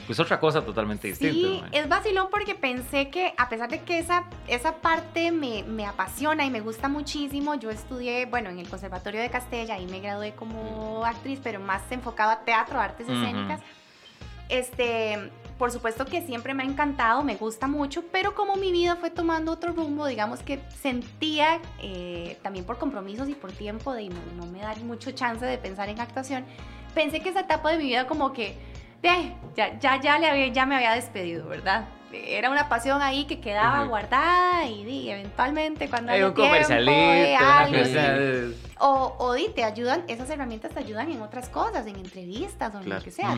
Pues otra cosa totalmente distinta. Sí, es vacilón porque pensé que a pesar de que esa, esa parte me, me, apasiona y me gusta muchísimo, yo estudié, bueno, en el Conservatorio de Castella y me gradué como actriz, pero más enfocado a teatro, artes escénicas. Este, por supuesto que siempre me ha encantado, me gusta mucho, pero como mi vida fue tomando otro rumbo, digamos que sentía, eh, también por compromisos y por tiempo, de no, no me dar mucho chance de pensar en actuación, pensé que esa etapa de mi vida como que ya, ya, ya, le había, ya me había despedido, ¿verdad? Era una pasión ahí que quedaba guardada y, eventualmente cuando hay un comercialito, algo, o, o di, te ayudan, esas herramientas te ayudan en otras cosas, en entrevistas o en lo que sea.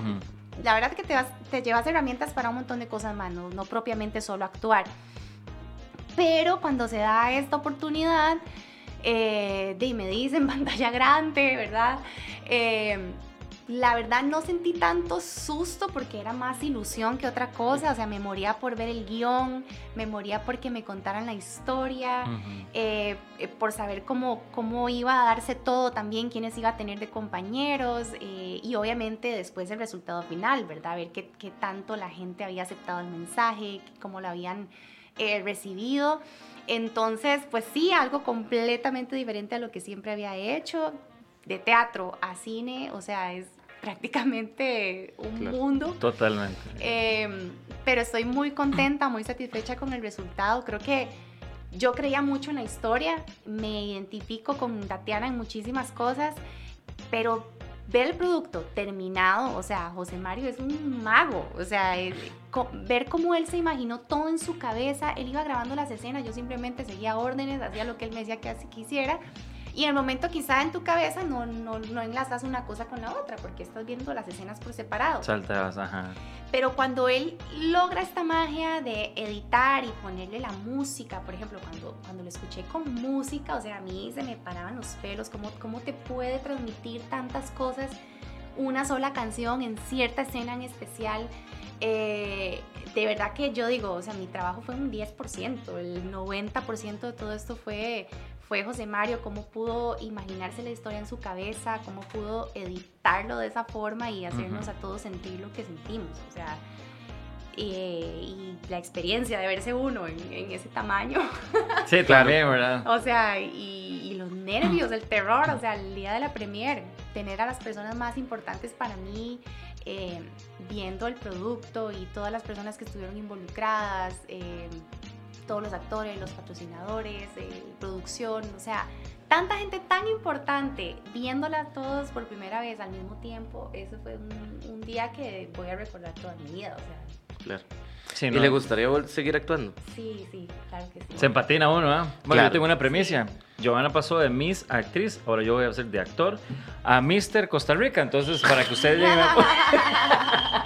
La verdad es que te, vas, te llevas herramientas para un montón de cosas más, no, no propiamente solo actuar. Pero cuando se da esta oportunidad, eh, de, me dicen pantalla grande, ¿verdad? Eh, la verdad no sentí tanto susto porque era más ilusión que otra cosa, o sea, me moría por ver el guion, me moría porque me contaran la historia, eh, eh, por saber cómo, cómo iba a darse todo también, quiénes iba a tener de compañeros eh, y obviamente después el resultado final, ¿verdad? Ver qué, qué, tanto la gente había aceptado el mensaje, cómo lo habían recibido. Entonces, pues sí, algo completamente diferente a lo que siempre había hecho de teatro a cine, o sea, es prácticamente un mundo. Totalmente. Em, pero estoy muy contenta, muy satisfecha con el resultado. Creo que yo creía mucho en la historia, me identifico con Tatiana en muchísimas cosas, pero ver el producto terminado, o sea, José Mario es un mago, o sea, ver cómo él se imaginó todo en su cabeza, él iba grabando las escenas, yo simplemente seguía órdenes, hacía lo que él me decía que así quisiera y en el momento quizá en tu cabeza no, no, no enlazas una cosa con la otra porque estás viendo las escenas por separado. Saltas, ajá. Pero cuando él logra esta magia de editar y ponerle la música, por ejemplo, cuando, cuando lo escuché con música, o sea, a mí se me paraban los pelos, ¿cómo, cómo te puede transmitir tantas cosas una sola canción en cierta escena en especial? Eh, de verdad que yo digo, o sea, mi trabajo fue un 10%, el 90% de todo esto fue, fue José Mario, cómo pudo imaginarse la historia en su cabeza, cómo pudo editarlo de esa forma y hacernos a todos sentir lo que sentimos. O sea, y la experiencia de verse uno en, ese tamaño. Sí, también, ¿verdad? o sea, y, los nervios, el terror, o sea, el día de la premier, tener a las personas más importantes para mí eh, viendo el producto y todas las personas que estuvieron involucradas. Eh, todos los actores, los patrocinadores, eh, producción, o sea, tanta gente tan importante viéndola todos por primera vez al mismo tiempo, eso fue un, un día que voy a recordar toda mi vida, o sea. Claro. Sí, ¿Y le gustaría seguir actuando? Sí, sí, claro que sí. Se empatina uno, ¿ah? Bueno, Claro. yo tengo una premisa. Giovanna pasó de Miss a actriz, ahora yo voy a ser de actor, a Mr. Costa Rica. Entonces, para que ustedes lleguen a...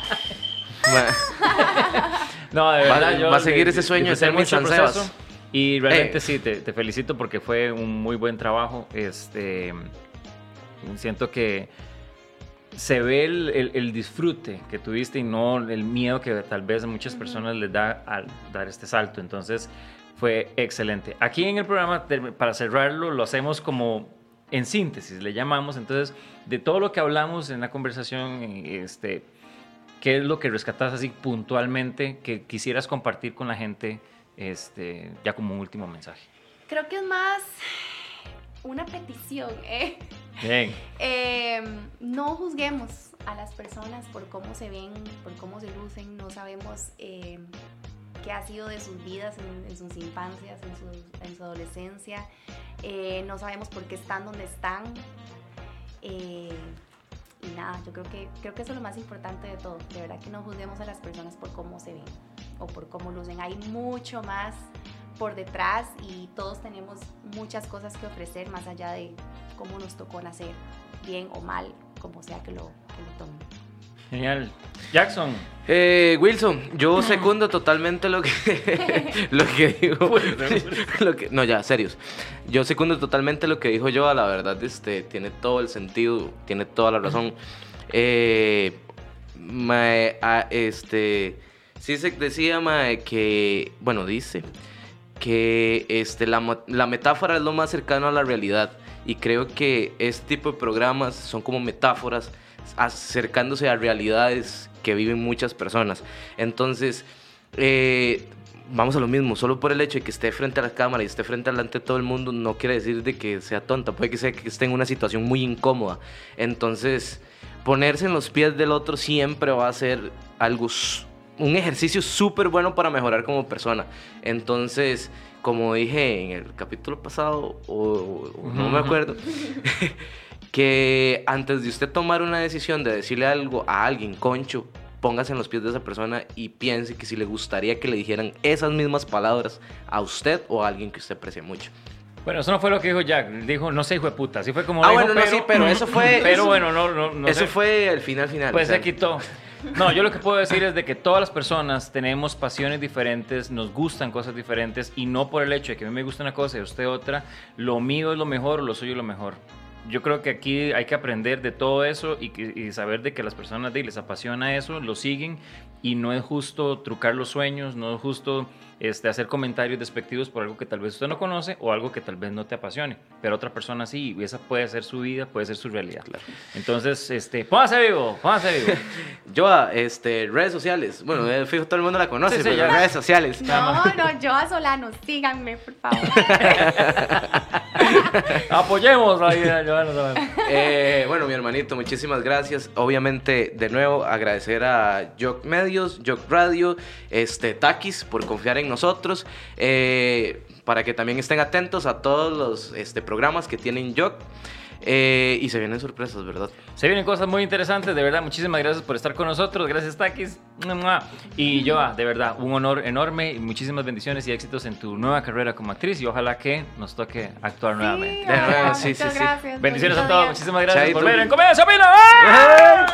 No, de Va- verdad, yo va a seguir le- ese sueño de ser San Sebas. proceso. Y realmente Eh. sí, te, te felicito porque fue un muy buen trabajo. Este, siento que se ve el, el- el disfrute que tuviste y no el miedo que tal vez a muchas personas les da al dar este salto. Entonces fue excelente. Aquí en el programa, para cerrarlo, lo hacemos como en síntesis, le llamamos. Entonces, de todo lo que hablamos en la conversación, este, ¿qué es lo que rescatas así puntualmente que quisieras compartir con la gente este, ya como un último mensaje? Creo que es más una petición, ¿eh? Bien. Eh, no juzguemos a las personas por cómo se ven, por cómo se lucen. No sabemos eh, qué ha sido de sus vidas en, en sus infancias, en su, en su adolescencia. Eh, no sabemos por qué están donde están. Y nada, yo creo que, creo que eso es lo más importante de todo. De verdad que no juzguemos a las personas por cómo se ven o por cómo lucen. Hay mucho más por detrás y todos tenemos muchas cosas que ofrecer más allá de cómo nos tocó nacer, bien o mal, como sea que lo, que lo tomen. Genial. Jackson. Eh, Wilson, yo secundo totalmente lo que, lo que dijo. lo que- no, ya, serios. Yo secundo totalmente lo que dijo yo, la verdad, este, tiene todo el sentido, tiene toda la razón. Eh, mae, ah, este, decía, mae, que, bueno, dice que este, la, la metáfora es lo más cercano a la realidad. Y creo que este tipo de programas son como metáforas acercándose a realidades que viven muchas personas. Entonces, eh, vamos a lo mismo, solo por el hecho de que esté frente a la cámara y esté frente delante de todo el mundo, no quiere decir de que sea tonta, puede que sea que esté en una situación muy incómoda. Entonces, ponerse en los pies del otro siempre va a ser algo, un ejercicio súper bueno para mejorar como persona. Entonces, como dije en el capítulo pasado, o, o no me acuerdo, que antes de usted tomar una decisión de decirle algo a alguien, concho, póngase en los pies de esa persona y piense que si le gustaría que le dijeran esas mismas palabras a usted o a alguien que usted aprecia mucho. Bueno, eso no fue lo que dijo Jack. Dijo, no sé, hijo de puta. Así fue como Ah, dijo, bueno, no, sí, pero eso fue- Pero eso- bueno, no, no, no Eso sé. fue el final final. Pues o sea, se quitó. No, yo lo que puedo decir es de que todas las personas tenemos pasiones diferentes, nos gustan cosas diferentes y no por el hecho de que a mí me gusta una cosa y a usted otra, lo mío es lo mejor o lo suyo es lo mejor. Yo creo que aquí hay que aprender de todo eso y, y saber de que las personas de les apasiona eso, lo siguen y no es justo trucar los sueños, no es justo este, hacer comentarios despectivos por algo que tal vez usted no conoce o algo que tal vez no te apasione, pero otra persona sí, y esa puede ser su vida, puede ser su realidad. Entonces, este, póngase vivo, póngase vivo. Yo, a, este, redes sociales. Bueno, fijo, todo el mundo la conoce, Sí, sí, pero ya. redes sociales. No, no, yo a Solano, síganme, por favor. Apoyemos la idea, Joana Solano. Eh, bueno, mi hermanito, muchísimas gracias. Obviamente, de nuevo, agradecer a Jock Medios, Jock Radio, este, Takis, por confiar en nosotros. eh, para que también estén atentos a todos los este, programas que tienen Jock. eh, y se vienen sorpresas, ¿verdad? Se vienen cosas muy interesantes, de verdad. Muchísimas gracias por estar con nosotros. Gracias, Takis. Y Joa, de verdad, un honor enorme y muchísimas bendiciones y éxitos en tu nueva carrera como actriz. Y ojalá que nos toque actuar nuevamente. De nuevo, ojalá, sí, sí, sí. gracias. Bendiciones a todos. Muchísimas gracias Chaito. por ver en Comedia Sabina. ¡Ah!